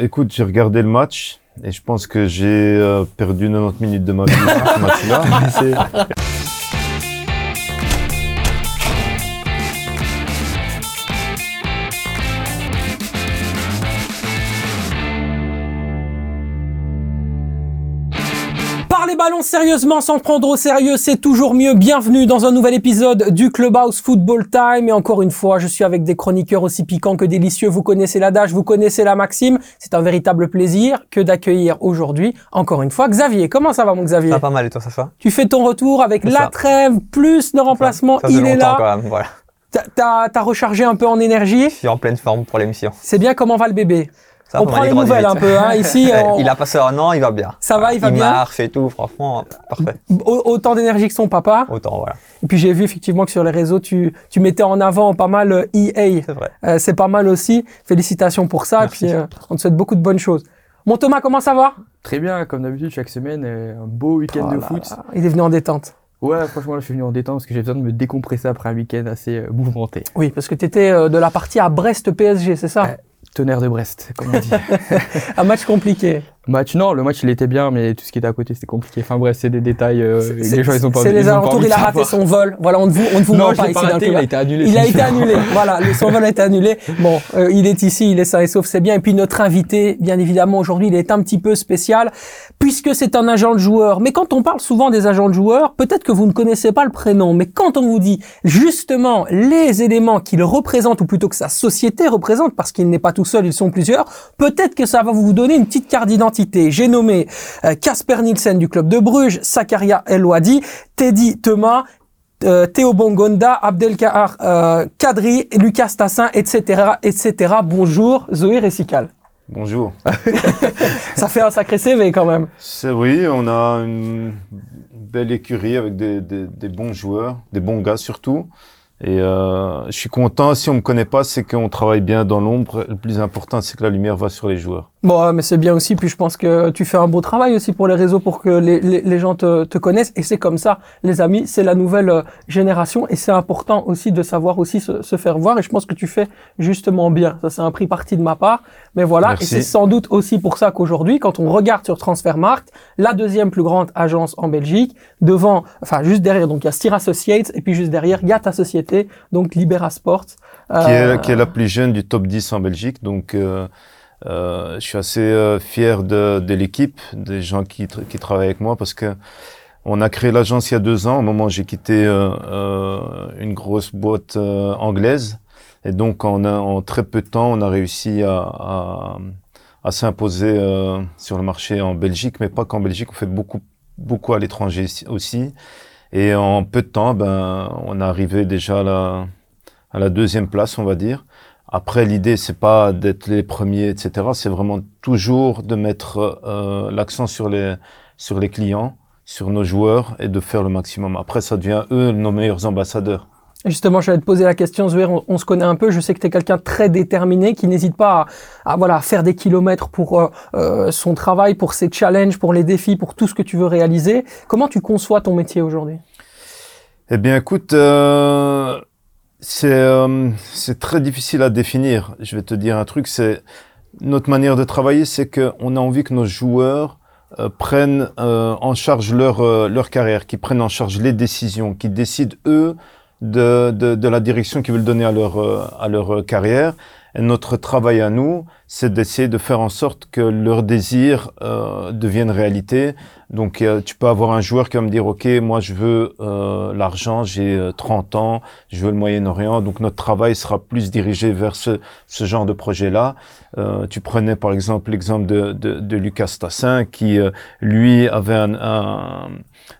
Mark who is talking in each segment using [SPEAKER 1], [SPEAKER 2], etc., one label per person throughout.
[SPEAKER 1] écoute, j'ai regardé le match et je pense que j'ai euh, perdu 90 minutes de ma vie ce match-là.
[SPEAKER 2] Ballon sérieusement sans prendre au sérieux, c'est toujours mieux. Bienvenue dans un nouvel épisode du Clubhouse Football Time. Et encore une fois, je suis avec des chroniqueurs aussi piquants que délicieux. Vous connaissez l'adage, vous connaissez la maxime. C'est un véritable plaisir que d'accueillir aujourd'hui, encore une fois, Xavier. Comment ça va, mon Xavier?
[SPEAKER 3] Ça va pas mal et toi, ça va?
[SPEAKER 2] Tu fais ton retour avec la
[SPEAKER 3] ça.
[SPEAKER 2] trêve, plus le remplacement.
[SPEAKER 3] Ça fait
[SPEAKER 2] Il est là.
[SPEAKER 3] quand même, voilà.
[SPEAKER 2] T'as rechargé un peu en énergie?
[SPEAKER 3] Je suis en pleine forme pour l'émission.
[SPEAKER 2] C'est bien, comment va le bébé?
[SPEAKER 3] Ça
[SPEAKER 2] On prend les
[SPEAKER 3] il
[SPEAKER 2] nouvelles un peu. Hein. Ici, on-
[SPEAKER 3] Il a passé un an, il va bien.
[SPEAKER 2] ça va, il va
[SPEAKER 3] il
[SPEAKER 2] bien.
[SPEAKER 3] marche et tout, franchement, parfait.
[SPEAKER 2] Au- Autant d'énergie que son papa.
[SPEAKER 3] Autant, voilà.
[SPEAKER 2] Et puis j'ai vu effectivement que sur les réseaux, tu, tu mettais en avant pas mal euh, EA.
[SPEAKER 3] C'est vrai.
[SPEAKER 2] Euh, c'est pas mal aussi. Félicitations pour ça.
[SPEAKER 3] Merci.
[SPEAKER 2] Et puis euh, on te souhaite beaucoup de bonnes choses. Mon Thomas, comment ça va?
[SPEAKER 4] Très bien, comme d'habitude, chaque semaine, un beau week-end
[SPEAKER 2] Oh
[SPEAKER 4] de
[SPEAKER 2] là
[SPEAKER 4] foot.
[SPEAKER 2] là, Il est venu en détente.
[SPEAKER 4] Ouais, franchement, là, je suis venu en détente parce que j'ai besoin de me décompresser après un week-end assez euh, mouvementé.
[SPEAKER 2] Oui, parce que tu étais de la partie à Brest PSG, c'est ça?
[SPEAKER 4] Tonnerre de Brest, comme on dit.
[SPEAKER 2] Un match compliqué.
[SPEAKER 4] Match, non, le match, il était bien, mais tout ce qui était à côté, c'était compliqué. Enfin bref, c'est des détails. euh, les gens, ils ont pas
[SPEAKER 2] C'est les alentours, il a raté son vol. Voilà, on ne vous, on ne vous
[SPEAKER 4] Non,
[SPEAKER 2] ment pas
[SPEAKER 4] pas raté, il a été annulé.
[SPEAKER 2] Il a été annulé. Voilà, le- son vol a été annulé. Bon, euh, il est ici, il est sain et sauf, c'est bien. Et puis notre invité, bien évidemment, aujourd'hui, il est un petit peu spécial puisque c'est un agent de joueur. Mais quand on parle souvent des agents de joueurs, peut-être que vous ne connaissez pas le prénom, mais quand on vous dit justement les éléments qu'il représente, ou plutôt que sa société représente, parce qu'il n'est pas tout seul, ils sont plusieurs, peut-être que ça va vous donner une petite carte d'identité. J'ai nommé euh, Casper Nielsen du club de Bruges, Sakaria El Wadi, Teddy Thomas, euh, Théo Bongonda, Abdelkahar euh, Kadri, Lucas Tassin, etc., etc. Bonjour, Zoé Récical.
[SPEAKER 1] Bonjour.
[SPEAKER 2] Ça fait un sacré CV quand même.
[SPEAKER 1] C'est oui, on a une belle écurie avec des, des- des bons joueurs, des bons gars surtout. Et euh, je suis content. Si on me connaît pas, c'est qu'on travaille bien dans l'ombre. Le plus important, c'est que la lumière va sur les joueurs.
[SPEAKER 2] Bon, mais c'est bien aussi. Puis je pense que tu fais un beau travail aussi pour les réseaux, pour que les, les, les gens te, te connaissent. Et c'est comme ça, les amis. C'est la nouvelle euh, génération, et c'est important aussi de savoir aussi se, se faire voir. Et je pense que tu fais justement bien. Ça, c'est un prix parti de ma part. Mais voilà.
[SPEAKER 1] Merci.
[SPEAKER 2] Et c'est sans doute aussi pour ça qu'aujourd'hui, quand on regarde sur Transfermarkt, la deuxième plus grande agence en Belgique, devant, enfin juste derrière, donc il y a Steer Associates, et puis juste derrière, il y a ta société, donc Libera Sport.
[SPEAKER 1] Qui,
[SPEAKER 2] Euh,
[SPEAKER 1] est, qui est la plus jeune du top 10 en Belgique. Donc, euh, euh, je suis assez fier de, de l'équipe, des gens qui, tra- qui travaillent avec moi parce que on a créé l'agence il y a deux ans, au moment où j'ai quitté euh, euh, une grosse boîte euh, anglaise. Et donc, en, très peu de temps, on a réussi à, à, à s'imposer sur le marché en Belgique, mais pas qu'en Belgique, on fait beaucoup, beaucoup à l'étranger aussi. Et en peu de temps, ben, on est arrivé déjà à la, à la deuxième place, on va dire. Après, l'idée, c'est pas d'être les premiers, etc. C'est vraiment toujours de mettre euh, l'accent sur les, sur les clients, sur nos joueurs et de faire le maximum. Après, ça devient eux nos meilleurs ambassadeurs.
[SPEAKER 2] Justement, je vais te poser la question, on, se connaît un peu, je sais que tu es quelqu'un très déterminé, qui n'hésite pas à, à, voilà, faire des kilomètres pour euh, euh, son travail, pour ses challenges, pour les défis, pour tout ce que tu veux réaliser. Comment tu conçois ton métier aujourd'hui?
[SPEAKER 1] Eh bien, écoute, euh, c'est euh, très difficile à définir. Je vais te dire un truc, c'est notre manière de travailler, c'est qu'on a envie que nos joueurs euh, prennent euh, en charge leur, euh, leur carrière, qu'ils prennent en charge les décisions, qu'ils décident eux de, de, de la direction qu'ils veulent donner à leur, euh, à leur euh, carrière. Et notre travail à nous, c'est d'essayer de faire en sorte que leurs désirs euh, deviennent réalité. Donc, euh, tu peux avoir un joueur qui va me dire, OK, moi, je veux euh, l'argent, j'ai euh, 30 ans, je veux le Moyen-Orient. Donc, notre travail sera plus dirigé vers ce, ce genre de projet-là. Tu prenais, par exemple, l'exemple de, de, de Lucas Tassin, qui, lui, avait un, un,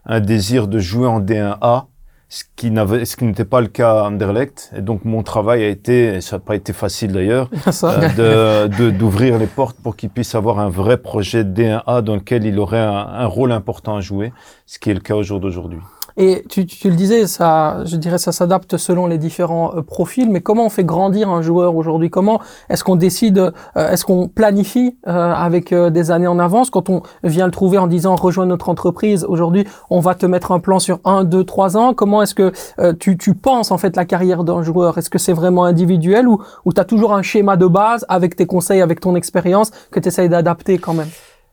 [SPEAKER 1] un désir de jouer en D1A ce qui n'avait, ce qui n'était pas le cas à Anderlecht. Et donc, mon travail a été, et ça n'a pas été facile d'ailleurs, euh, de, d'ouvrir les portes pour qu'il puisse avoir un vrai projet D1A dans lequel il aurait un, un rôle important à jouer, ce qui est le cas au jour d'aujourd'hui.
[SPEAKER 2] Et tu, le disais, ça, je dirais, ça s'adapte selon les différents euh, profils. Mais comment on fait grandir un joueur aujourd'hui? Comment est-ce qu'on décide euh, Est-ce qu'on planifie euh, avec des années en avance? Quand on vient le trouver en disant rejoins notre entreprise, aujourd'hui, on va te mettre un plan sur un, deux, trois ans. Comment est-ce que tu, penses en fait la carrière d'un joueur? Est-ce que c'est vraiment individuel ou, ou as toujours un schéma de base avec tes conseils, avec ton expérience que tu essayes d'adapter quand même?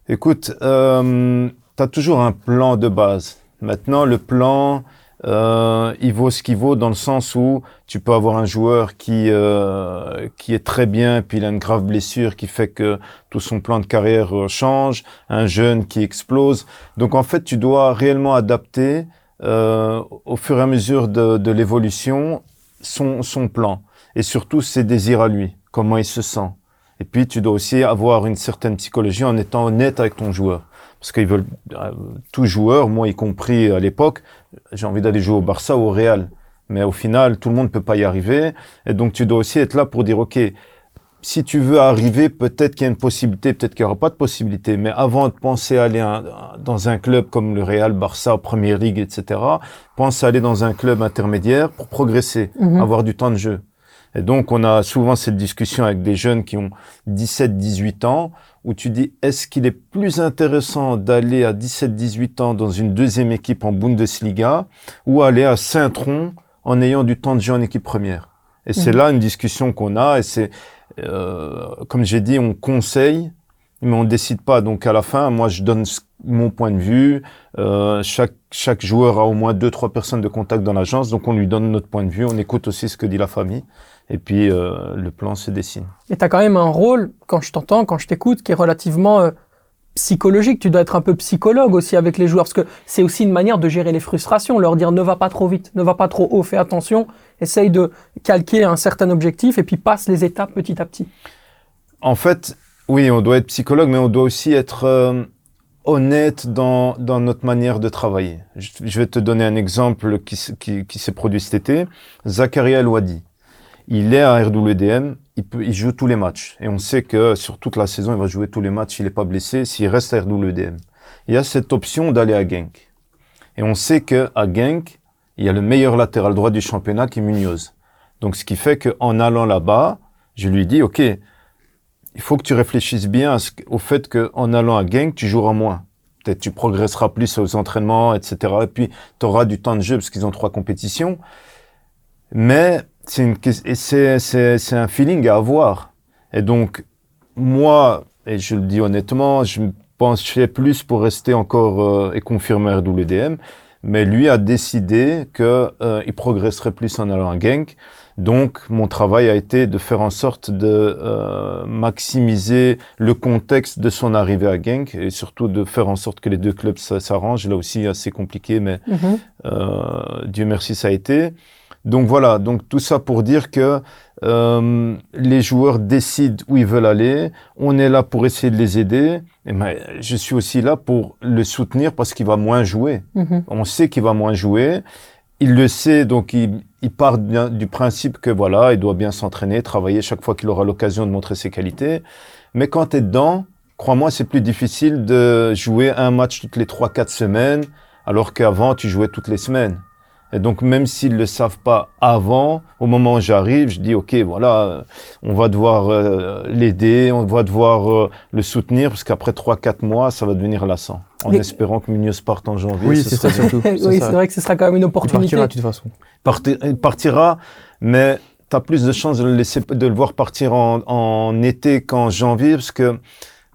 [SPEAKER 1] Écoute, tu as toujours un plan de base. Maintenant, le plan, euh, il vaut ce qu'il vaut dans le sens où tu peux avoir un joueur qui euh, qui est très bien, puis il a une grave blessure qui fait que tout son plan de carrière euh, change, un jeune qui explose. Donc en fait, tu dois réellement adapter euh, au fur et à mesure de, de l'évolution son son plan et surtout ses désirs à lui, comment il se sent. Et puis tu dois aussi avoir une certaine psychologie en étant honnête avec ton joueur parce qu'ils veulent euh, tout joueur, moi y compris à l'époque, j'ai envie d'aller jouer au Barça ou au Real. Mais au final, tout le monde ne peut pas y arriver. Et donc, tu dois aussi être là pour dire, OK, si tu veux arriver, peut-être qu'il y a une possibilité, peut-être qu'il n'y aura pas de possibilité. Mais avant de penser à aller dans un club comme le Real, Barça, Premier League, etc., pense à aller dans un club intermédiaire pour progresser,
[SPEAKER 2] Mhm.
[SPEAKER 1] avoir du temps de jeu. Et donc, on a souvent cette discussion avec des jeunes qui ont 17, 18 ans, où tu dis, est-ce qu'il est plus intéressant d'aller à 17, 18 ans dans une deuxième équipe en Bundesliga ou aller à Saint-Tron en ayant du temps de jeu en équipe première? Et c'est
[SPEAKER 2] Mhm.
[SPEAKER 1] là une discussion qu'on a et c'est, euh, comme j'ai dit, on conseille, mais on décide pas. Donc, à la fin, moi, je donne mon point de vue. Euh, chaque, chaque joueur a au moins deux, trois personnes de contact dans l'agence. Donc, on lui donne notre point de vue. On écoute aussi ce que dit la famille. Et puis, euh, le plan se dessine.
[SPEAKER 2] Et tu as quand même un rôle, quand je t'entends, quand je t'écoute, qui est relativement euh, psychologique. Tu dois être un peu psychologue aussi avec les joueurs, parce que c'est aussi une manière de gérer les frustrations, leur dire ne va pas trop vite, ne va pas trop haut, fais attention, essaye de calquer un certain objectif et puis passe les étapes petit à petit.
[SPEAKER 1] En fait, oui, on doit être psychologue, mais on doit aussi être euh, honnête dans, dans notre manière de travailler. Je, je vais te donner un exemple qui, qui, qui s'est produit cet été. Zakaria El Wadi. Il est à RWDM, il, peut, il joue tous les matchs. Et on sait que sur toute la saison, il va jouer tous les matchs, il n'est pas blessé, s'il reste à RWDM. Il y a cette option d'aller à Genk. Et on sait que à Genk, il y a le meilleur latéral droit du championnat qui est Munoz. Donc ce qui fait qu'en allant là-bas, je lui dis, OK, il faut que tu réfléchisses bien au fait qu'en allant à Genk, tu joueras moins. Peut-être tu progresseras plus aux entraînements, etc. Et puis, tu auras du temps de jeu parce qu'ils ont trois compétitions. Mais c'est un feeling à avoir. Et donc moi, et je le dis honnêtement, je me penchais plus pour rester encore euh, et confirmer RWDM, mais lui a décidé que euh, il progresserait plus en allant à Genk. Donc mon travail a été de faire en sorte de euh, maximiser le contexte de son arrivée à Genk et surtout de faire en sorte que les deux clubs s'arrangent. Là aussi assez compliqué, mais euh, Dieu merci, ça a été. Donc voilà, donc tout ça pour dire que euh, les joueurs décident où ils veulent aller. On est là pour essayer de les aider. Et ben, je suis aussi là pour le soutenir parce qu'il va moins jouer.
[SPEAKER 2] Mhm.
[SPEAKER 1] On sait qu'il va moins jouer. Il le sait, donc il, il part du principe que voilà, il doit bien s'entraîner, travailler chaque fois qu'il aura l'occasion de montrer ses qualités. Mais quand tu es dedans, crois-moi, c'est plus difficile de jouer un match toutes les 3-4 semaines, alors qu'avant, tu jouais toutes les semaines. Et donc, même s'ils le savent pas avant, au moment où j'arrive, je dis, OK, voilà, on va devoir euh, l'aider, on va devoir euh, le soutenir, parce qu'après 3-4 mois, ça va devenir lassant. En
[SPEAKER 2] Mais-
[SPEAKER 1] espérant que Munoz parte en janvier.
[SPEAKER 4] Oui,
[SPEAKER 1] ce
[SPEAKER 4] c'est ça surtout.
[SPEAKER 2] oui, c'est vrai que ce sera quand même une
[SPEAKER 4] Il
[SPEAKER 2] opportunité.
[SPEAKER 4] partira de toute façon.
[SPEAKER 1] parti- il partira, mais tu as plus de chances de le, laisser, de le voir partir en, en été qu'en janvier, parce que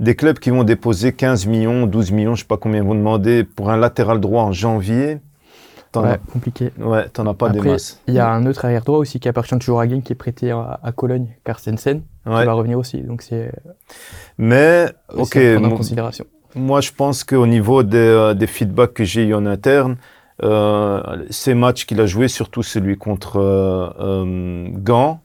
[SPEAKER 1] des clubs qui vont déposer 15 millions, 12 millions, je sais pas combien ils vont demander pour un latéral droit en janvier, t'en
[SPEAKER 4] Ouais, compliqué.
[SPEAKER 1] as, ouais, t'en as pas des
[SPEAKER 4] Après,
[SPEAKER 1] masses.
[SPEAKER 4] il y a un autre arrière droit aussi qui appartient toujours à Genk qui est prêté à, à Cologne, Carstensen, qui
[SPEAKER 1] Ouais.
[SPEAKER 4] va revenir aussi. Donc c'est
[SPEAKER 1] Mais, ok,
[SPEAKER 4] à prendre en considération.
[SPEAKER 1] moi je pense qu'au niveau des, euh, des feedbacks que j'ai eu en interne, euh, ces matchs qu'il a joués, surtout celui contre euh, euh, Gand,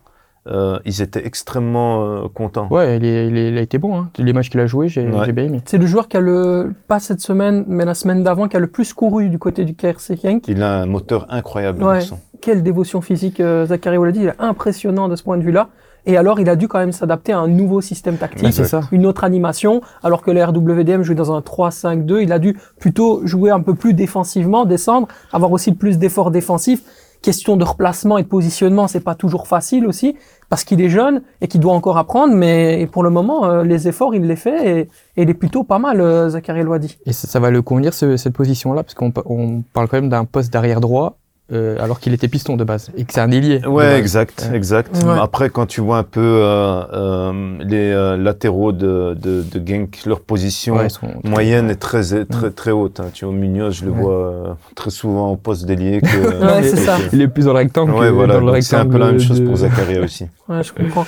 [SPEAKER 1] euh, ils étaient extrêmement euh, contents.
[SPEAKER 4] Ouais, il, est- il est- il a été bon. Hein. Les matchs qu'il a joués, j'ai
[SPEAKER 1] Ouais.
[SPEAKER 4] bien aimé.
[SPEAKER 2] C'est le joueur qui a le, pas cette semaine, mais la semaine d'avant, qui a le plus couru du côté du KRC Genk.
[SPEAKER 1] Il a un moteur incroyable, le
[SPEAKER 2] Ouais. Quelle dévotion physique, euh, Zachary Oladi, il est impressionnant de ce point de vue-là. Et alors, il a dû quand même s'adapter à un nouveau système tactique,
[SPEAKER 4] ça.
[SPEAKER 2] une autre animation, alors que le RWDM jouait dans un 3-5-2, il a dû plutôt jouer un peu plus défensivement, descendre, avoir aussi plus d'efforts défensifs. Question de replacement et de positionnement, c'est pas toujours facile aussi, parce qu'il est jeune et qu'il doit encore apprendre, mais pour le moment, euh, les efforts, il les fait et, il est plutôt pas mal, euh, Zachary Eloidi.
[SPEAKER 4] Et ça, va le convenir, ce- cette position-là, parce qu'on pa- on parle quand même d'un poste d'arrière droit, euh, alors qu'il était piston de base, et que c'est un ailier.
[SPEAKER 1] Ouais, exact,
[SPEAKER 4] Ouais.
[SPEAKER 1] exact.
[SPEAKER 2] Ouais.
[SPEAKER 1] Après, quand tu vois un peu euh, euh, les euh, latéraux de, de, de Genk, leur position
[SPEAKER 4] Ouais, ils sont-
[SPEAKER 1] moyenne est très, très, très haute. hein. Tu vois, Munoz, je le
[SPEAKER 4] Ouais.
[SPEAKER 1] vois euh, très souvent au poste d'ailier. que-
[SPEAKER 2] Ouais, c'est
[SPEAKER 1] que-
[SPEAKER 2] ça.
[SPEAKER 4] Il est plus dans le rectangle
[SPEAKER 1] Ouais,
[SPEAKER 4] que
[SPEAKER 1] voilà.
[SPEAKER 4] dans le.
[SPEAKER 1] C'est un peu la même chose
[SPEAKER 4] de-
[SPEAKER 1] pour Zakaria aussi.
[SPEAKER 2] Ouais, je comprends.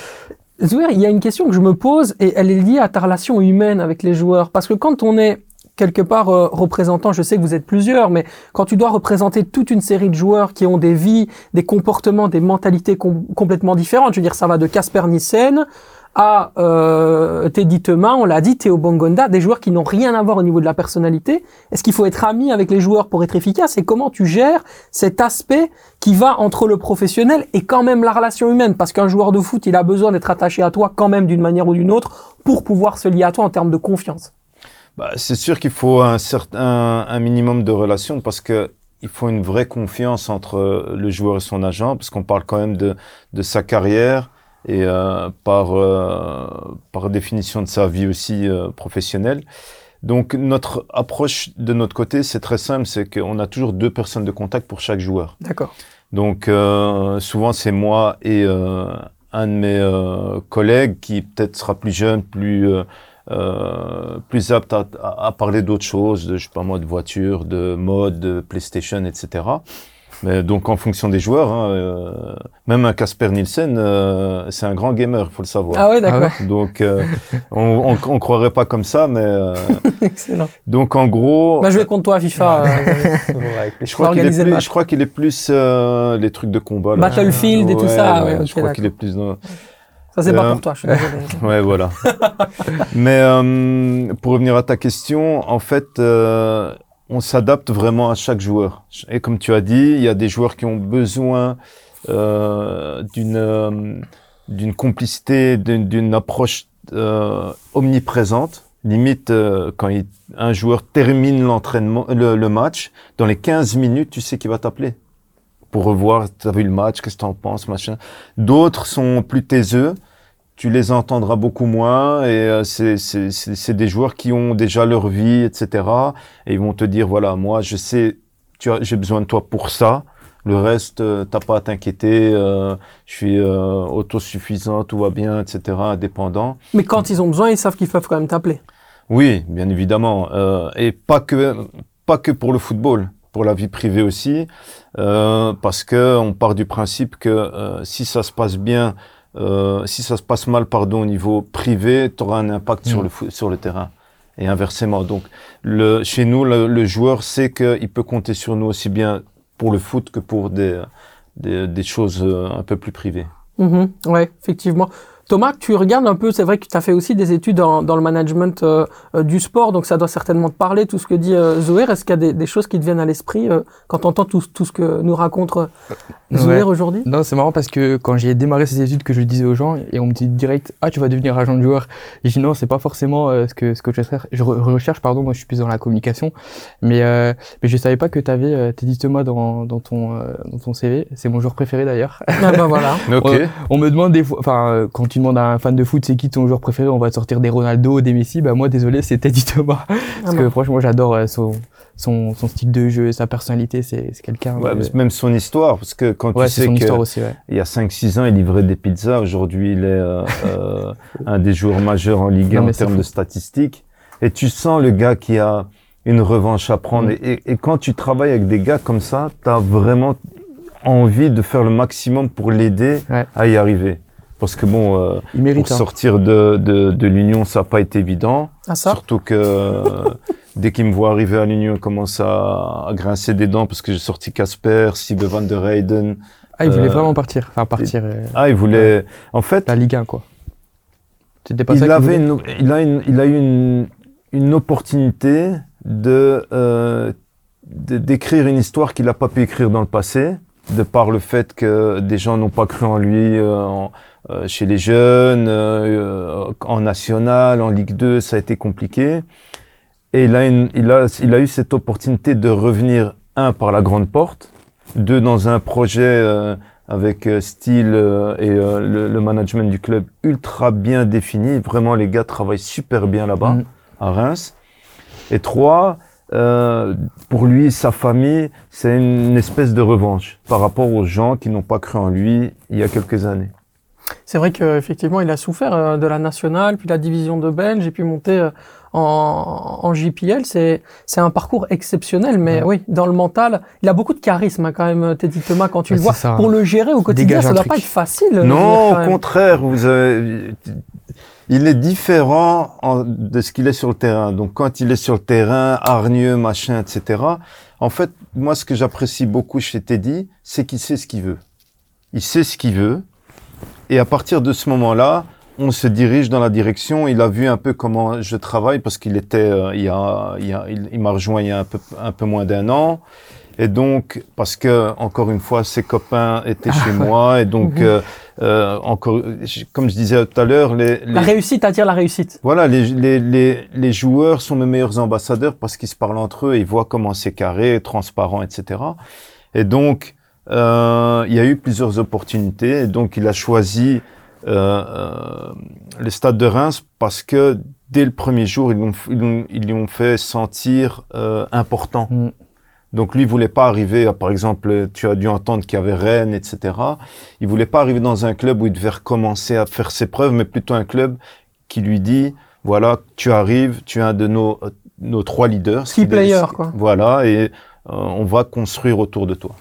[SPEAKER 2] Zouer, il y a une question que je me pose et elle est liée à ta relation humaine avec les joueurs. Parce que quand on est quelque part euh, représentant, je sais que vous êtes plusieurs, mais quand tu dois représenter toute une série de joueurs qui ont des vies, des comportements, des mentalités com- complètement différentes, je veux dire, ça va de Casper Nissen à euh, Teddy Thomas, on l'a dit, Théo Bongonda, des joueurs qui n'ont rien à voir au niveau de la personnalité. Est-ce qu'il faut être ami avec les joueurs pour être efficace? Et comment tu gères cet aspect qui va entre le professionnel et quand même la relation humaine? Parce qu'un joueur de foot, il a besoin d'être attaché à toi quand même d'une manière ou d'une autre pour pouvoir se lier à toi en termes de confiance.
[SPEAKER 1] Bah, c'est sûr qu'il faut un certain un minimum de relation parce que il faut une vraie confiance entre euh, le joueur et son agent parce qu'on parle quand même de, de sa carrière et euh, par euh, par définition de sa vie aussi euh, professionnelle. Donc notre approche de notre côté, c'est très simple, c'est qu'on a toujours deux personnes de contact pour chaque joueur.
[SPEAKER 2] D'accord.
[SPEAKER 1] Donc euh, souvent c'est moi et euh, un de mes euh, collègues qui peut-être sera plus jeune, plus plus apte à, à- à parler d'autres choses, de, je sais pas moi, de voiture, de mode, de PlayStation, etc. Mais donc en fonction des joueurs, hein, euh, même un Casper Nielsen, euh, c'est un grand gamer, il faut le savoir.
[SPEAKER 2] Ah ouais, d'accord.
[SPEAKER 1] Donc euh, on, on, on croirait pas comme ça, mais euh,
[SPEAKER 2] Excellent.
[SPEAKER 1] donc en gros,
[SPEAKER 2] Bah, je vais contre toi à FIFA. euh,
[SPEAKER 1] je crois qu'il est plus, je crois qu'il est plus euh, les trucs de combat. Là.
[SPEAKER 2] Battlefield et tout ça, ouais, ok,
[SPEAKER 1] je crois qu'il est plus dans.
[SPEAKER 2] Ça, c'est pas
[SPEAKER 1] Euh,
[SPEAKER 2] pour toi, je suis désolé.
[SPEAKER 1] Ouais, voilà. Mais euh, pour revenir à ta question, en fait, euh, on s'adapte vraiment à chaque joueur. Et comme tu as dit, il y a des joueurs qui ont besoin euh, d'une euh, d'une complicité, d'une d'une approche euh, omniprésente. Limite, quand il- un joueur termine l'entraînement, le, le match, dans les 15 minutes, tu sais qu'il va t'appeler pour revoir, t'as vu le match, qu'est-ce que t'en penses, machin. D'autres sont plus taiseux, tu les entendras beaucoup moins et euh, c'est des joueurs qui ont déjà leur vie, etc. Et ils vont te dire voilà, moi je sais, j'ai besoin de toi pour ça. Le reste, euh, t'as pas à t'inquiéter. euh, je suis euh, autosuffisant, tout va bien, etc. Indépendant.
[SPEAKER 2] Mais quand ils ont besoin, ils savent qu'ils peuvent quand même t'appeler.
[SPEAKER 1] Oui, bien évidemment, et pas que pas que pour le football, pour la vie privée aussi, euh, parce que on part du principe que euh, si ça se passe bien, euh, si ça se passe mal, pardon, au niveau privé, tu auras un impact sur
[SPEAKER 4] Mm.
[SPEAKER 1] le sur le terrain et inversement. Donc, le, chez nous, le, le joueur sait qu'il peut compter sur nous aussi bien pour le foot que pour des des, des choses un peu plus privées.
[SPEAKER 2] Mhm, ouais, effectivement. Thomas, tu regardes un peu, c'est vrai que tu as fait aussi des études dans, dans le management euh, euh, du sport, donc ça doit certainement te parler, tout ce que dit euh, Zoé. Est-ce qu'il y a des, des choses qui te viennent à l'esprit euh, quand tu entends tout, tout ce que nous raconte euh, Zoé
[SPEAKER 4] Ouais.
[SPEAKER 2] aujourd'hui?
[SPEAKER 4] Non, c'est marrant parce que quand j'ai démarré ces études, que je disais aux gens, et on me dit direct, ah, tu vas devenir agent de joueur. Et je dis non, c'est pas forcément euh, ce que ce que je recherche. Je re- recherche, pardon, moi je suis plus dans la communication, mais euh, mais je savais pas que tu avais euh, Teddy Thomas dans dans ton euh, dans ton CV. C'est mon joueur préféré d'ailleurs.
[SPEAKER 2] Ah ben voilà.
[SPEAKER 1] Ok.
[SPEAKER 4] Ouais. On me demande des fois, enfin, euh, quand tu demandes à un fan de foot, c'est qui ton joueur préféré, on va te sortir des Ronaldo, des Messi. Bah moi, désolé, c'est Teddy Thomas. Parce
[SPEAKER 2] Ah
[SPEAKER 4] que
[SPEAKER 2] bon.
[SPEAKER 4] franchement, j'adore euh, son, son son style de jeu, sa personnalité. C'est quelqu'un.
[SPEAKER 1] Ouais,
[SPEAKER 4] de-
[SPEAKER 1] Même son histoire, parce que quand
[SPEAKER 4] Ouais,
[SPEAKER 1] tu sais
[SPEAKER 4] son
[SPEAKER 1] que
[SPEAKER 4] histoire aussi. Ouais.
[SPEAKER 1] Il y a 5-6 ans, il livrait des pizzas. Aujourd'hui, il est euh, euh, un des joueurs majeurs en Ligue 1
[SPEAKER 4] Non,
[SPEAKER 1] en termes
[SPEAKER 4] fou.
[SPEAKER 1] de statistiques. Et tu sens le gars qui a une revanche à prendre.
[SPEAKER 4] Mm.
[SPEAKER 1] Et, et- et quand tu travailles avec des gars comme ça, tu as vraiment envie de faire le maximum pour l'aider
[SPEAKER 4] Ouais.
[SPEAKER 1] à y arriver. Parce que bon, euh,
[SPEAKER 4] Il mérite.
[SPEAKER 1] pour
[SPEAKER 4] hein.
[SPEAKER 1] sortir de, de, de l'Union, ça n'a pas été évident.
[SPEAKER 2] Ah ça
[SPEAKER 1] Surtout que euh, dès qu'il me voit arriver à l'Union, il commence à, à grincer des dents parce que j'ai sorti Casper, Sibe van der Heyden.
[SPEAKER 4] Ah, il voulait
[SPEAKER 1] euh,
[SPEAKER 4] vraiment partir. Enfin, partir.
[SPEAKER 1] Ah, il voulait. En fait,
[SPEAKER 4] la Ligue 1, quoi. Pas ça
[SPEAKER 1] il
[SPEAKER 4] qu'il
[SPEAKER 1] avait une, il a une, il a eu une, une opportunité de, euh, d'écrire une histoire qu'il n'a pas pu écrire dans le passé, de par le fait que des gens n'ont pas cru en lui euh, en, chez les jeunes, euh, en national, en Ligue 2, ça a été compliqué. Et il, il a, il a eu cette opportunité de revenir, un, par la grande porte, deux, dans un projet euh, avec euh, style euh, et euh, le, le management du club ultra bien défini. Vraiment, les gars travaillent super bien là-bas,
[SPEAKER 4] Mm.
[SPEAKER 1] à Reims. Et trois, euh, pour lui sa famille, c'est une espèce de revanche par rapport aux gens qui n'ont pas cru en lui il y a quelques années.
[SPEAKER 2] C'est vrai qu'effectivement, il a souffert euh, de la nationale, puis la division de Belge, et puis monter euh, en, en JPL. C'est c'est un parcours exceptionnel, mais oui, dans le mental, il a beaucoup de charisme hein, quand même, Teddy Thomas, quand tu le vois.
[SPEAKER 4] c'est ça.
[SPEAKER 2] Pour le gérer au quotidien,
[SPEAKER 4] Dégage
[SPEAKER 2] ça
[SPEAKER 4] un
[SPEAKER 2] doit
[SPEAKER 4] truc.
[SPEAKER 2] pas être facile. dire,
[SPEAKER 1] Non, au
[SPEAKER 2] même.
[SPEAKER 1] contraire, vous avez, il est différent en- de ce qu'il est sur le terrain. Donc, quand il est sur le terrain, hargneux, machin, etc. En fait, moi, ce que j'apprécie beaucoup chez Teddy, c'est qu'il sait ce qu'il veut. Il sait ce qu'il veut. Et à partir de ce moment-là, on se dirige dans la direction. Il a vu un peu comment je travaille parce qu'il était, euh, il a, il a, il, il m'a rejoint il y a un peu, un peu moins d'un an. Et donc, parce que, encore une fois, ses copains étaient chez moi. Et donc,
[SPEAKER 2] Mhm.
[SPEAKER 1] euh, euh, encore, comme je disais tout à l'heure, les,
[SPEAKER 2] La
[SPEAKER 1] les-
[SPEAKER 2] réussite attire la réussite.
[SPEAKER 1] voilà, les, les, les, les joueurs sont mes meilleurs ambassadeurs parce qu'ils se parlent entre eux, ils voient comment c'est carré, transparent, etc. Et donc, euh, il y a eu plusieurs opportunités. Donc, il a choisi euh, euh, le stade de Reims parce que dès le premier jour, ils l'ont ils ils lui ont fait sentir euh, important.
[SPEAKER 4] Mm.
[SPEAKER 1] Donc lui, il voulait pas arriver, à, par exemple, tu as dû entendre qu'il y avait Rennes, etc. Il voulait pas arriver dans un club où il devait recommencer à faire ses preuves, mais plutôt un club qui lui dit, voilà, tu arrives, tu es un de nos, nos trois leaders.
[SPEAKER 2] Key player, quoi.
[SPEAKER 1] Voilà, et on va construire autour de toi.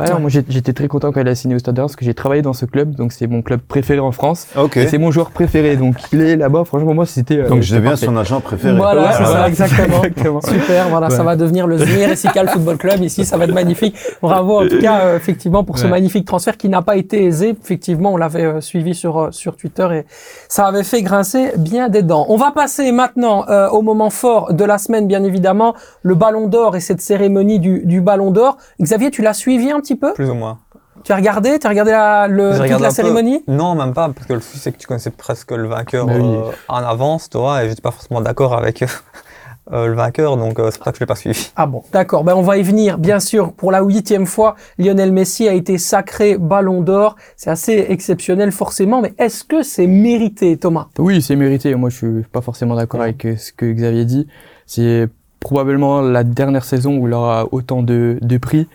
[SPEAKER 4] Ouais, non, moi j'étais très content quand il a signé au Stade parce que j'ai travaillé dans ce club, donc c'est mon club préféré en France.
[SPEAKER 1] Ok.
[SPEAKER 4] Et c'est mon joueur préféré, donc il est là-bas. Franchement, moi c'était. euh,
[SPEAKER 1] Donc je deviens
[SPEAKER 4] parfait.
[SPEAKER 1] son agent préféré.
[SPEAKER 2] Voilà,
[SPEAKER 4] Ouais,
[SPEAKER 2] c'est ça, exactement.
[SPEAKER 4] Exactement.
[SPEAKER 2] Super, voilà, ça va devenir le Zmir Essical Football Club ici, ça va être magnifique. Bravo en tout cas, euh, effectivement, pour ce magnifique transfert qui n'a pas été aisé. Effectivement, on l'avait euh, suivi sur euh, sur Twitter et ça avait fait grincer bien des dents. On va passer maintenant euh, au moment fort de la semaine, bien évidemment, le Ballon d'Or et cette cérémonie du, du Ballon d'Or. Xavier, tu l'as suivi un petit peu
[SPEAKER 3] Plus ou moins.
[SPEAKER 2] Tu as regardé Tu as regardé la, le,
[SPEAKER 3] J'ai
[SPEAKER 2] toute
[SPEAKER 3] regardé
[SPEAKER 2] la
[SPEAKER 3] peu.
[SPEAKER 2] cérémonie
[SPEAKER 3] Non, même pas, parce que le souci, c'est que tu connaissais presque le vainqueur
[SPEAKER 4] oui.
[SPEAKER 3] euh, en avance, toi, et j'étais pas forcément d'accord avec euh, le vainqueur, donc euh, c'est pour ça que je l'ai pas suivi.
[SPEAKER 2] Ah bon, d'accord. Ben on va y venir. Bien sûr, pour la huitième fois, Lionel Messi a été sacré Ballon d'Or. C'est assez exceptionnel forcément, mais est-ce que c'est mérité, Thomas?
[SPEAKER 4] Oui, c'est mérité. Moi, je suis pas forcément d'accord avec ce que Xavier dit. C'est probablement la dernière saison où il aura autant de, de prix.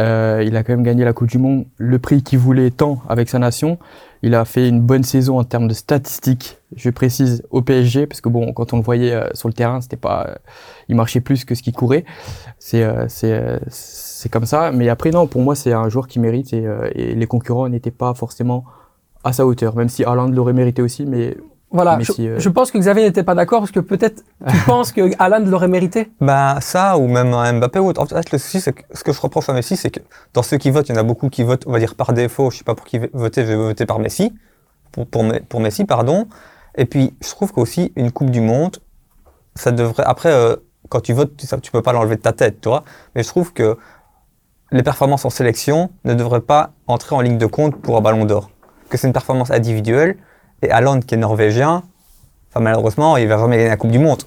[SPEAKER 4] Euh, il a quand même gagné la Coupe du Monde, le prix qu'il voulait tant avec sa nation. Il a fait une bonne saison en termes de statistiques, je précise, au PSG, parce que bon, quand on le voyait euh, sur le terrain, c'était pas, euh, il marchait plus que ce qu'il courait. C'est, euh, c'est, c'est comme ça. Mais après, non, pour moi, c'est un joueur qui mérite et, et les concurrents n'étaient pas forcément à sa hauteur, même si Haaland l'aurait mérité aussi, mais
[SPEAKER 2] Voilà,
[SPEAKER 4] euh.
[SPEAKER 2] je pense que Xavier n'était pas d'accord parce que peut-être tu penses que Haaland l'aurait mérité.
[SPEAKER 3] Bah ça, ou même un Mbappé ou autre. En fait, le souci, c'est que ce que je reproche à Messi, c'est que dans ceux qui votent, il y en a beaucoup qui votent, on va dire par défaut, je sais pas pour qui voter, je vais voter par Messi, pour, pour, Me- pour Messi, pardon. Et puis, je trouve qu'aussi, une Coupe du Monde, ça devrait, après, euh, quand tu votes, tu, ça, tu peux pas l'enlever de ta tête, tu vois. Mais je trouve que les performances en sélection ne devraient pas entrer en ligne de compte pour un ballon d'or. Que c'est une performance individuelle, et Haaland, qui est norvégien, enfin, malheureusement, il va jamais gagner la Coupe du Monde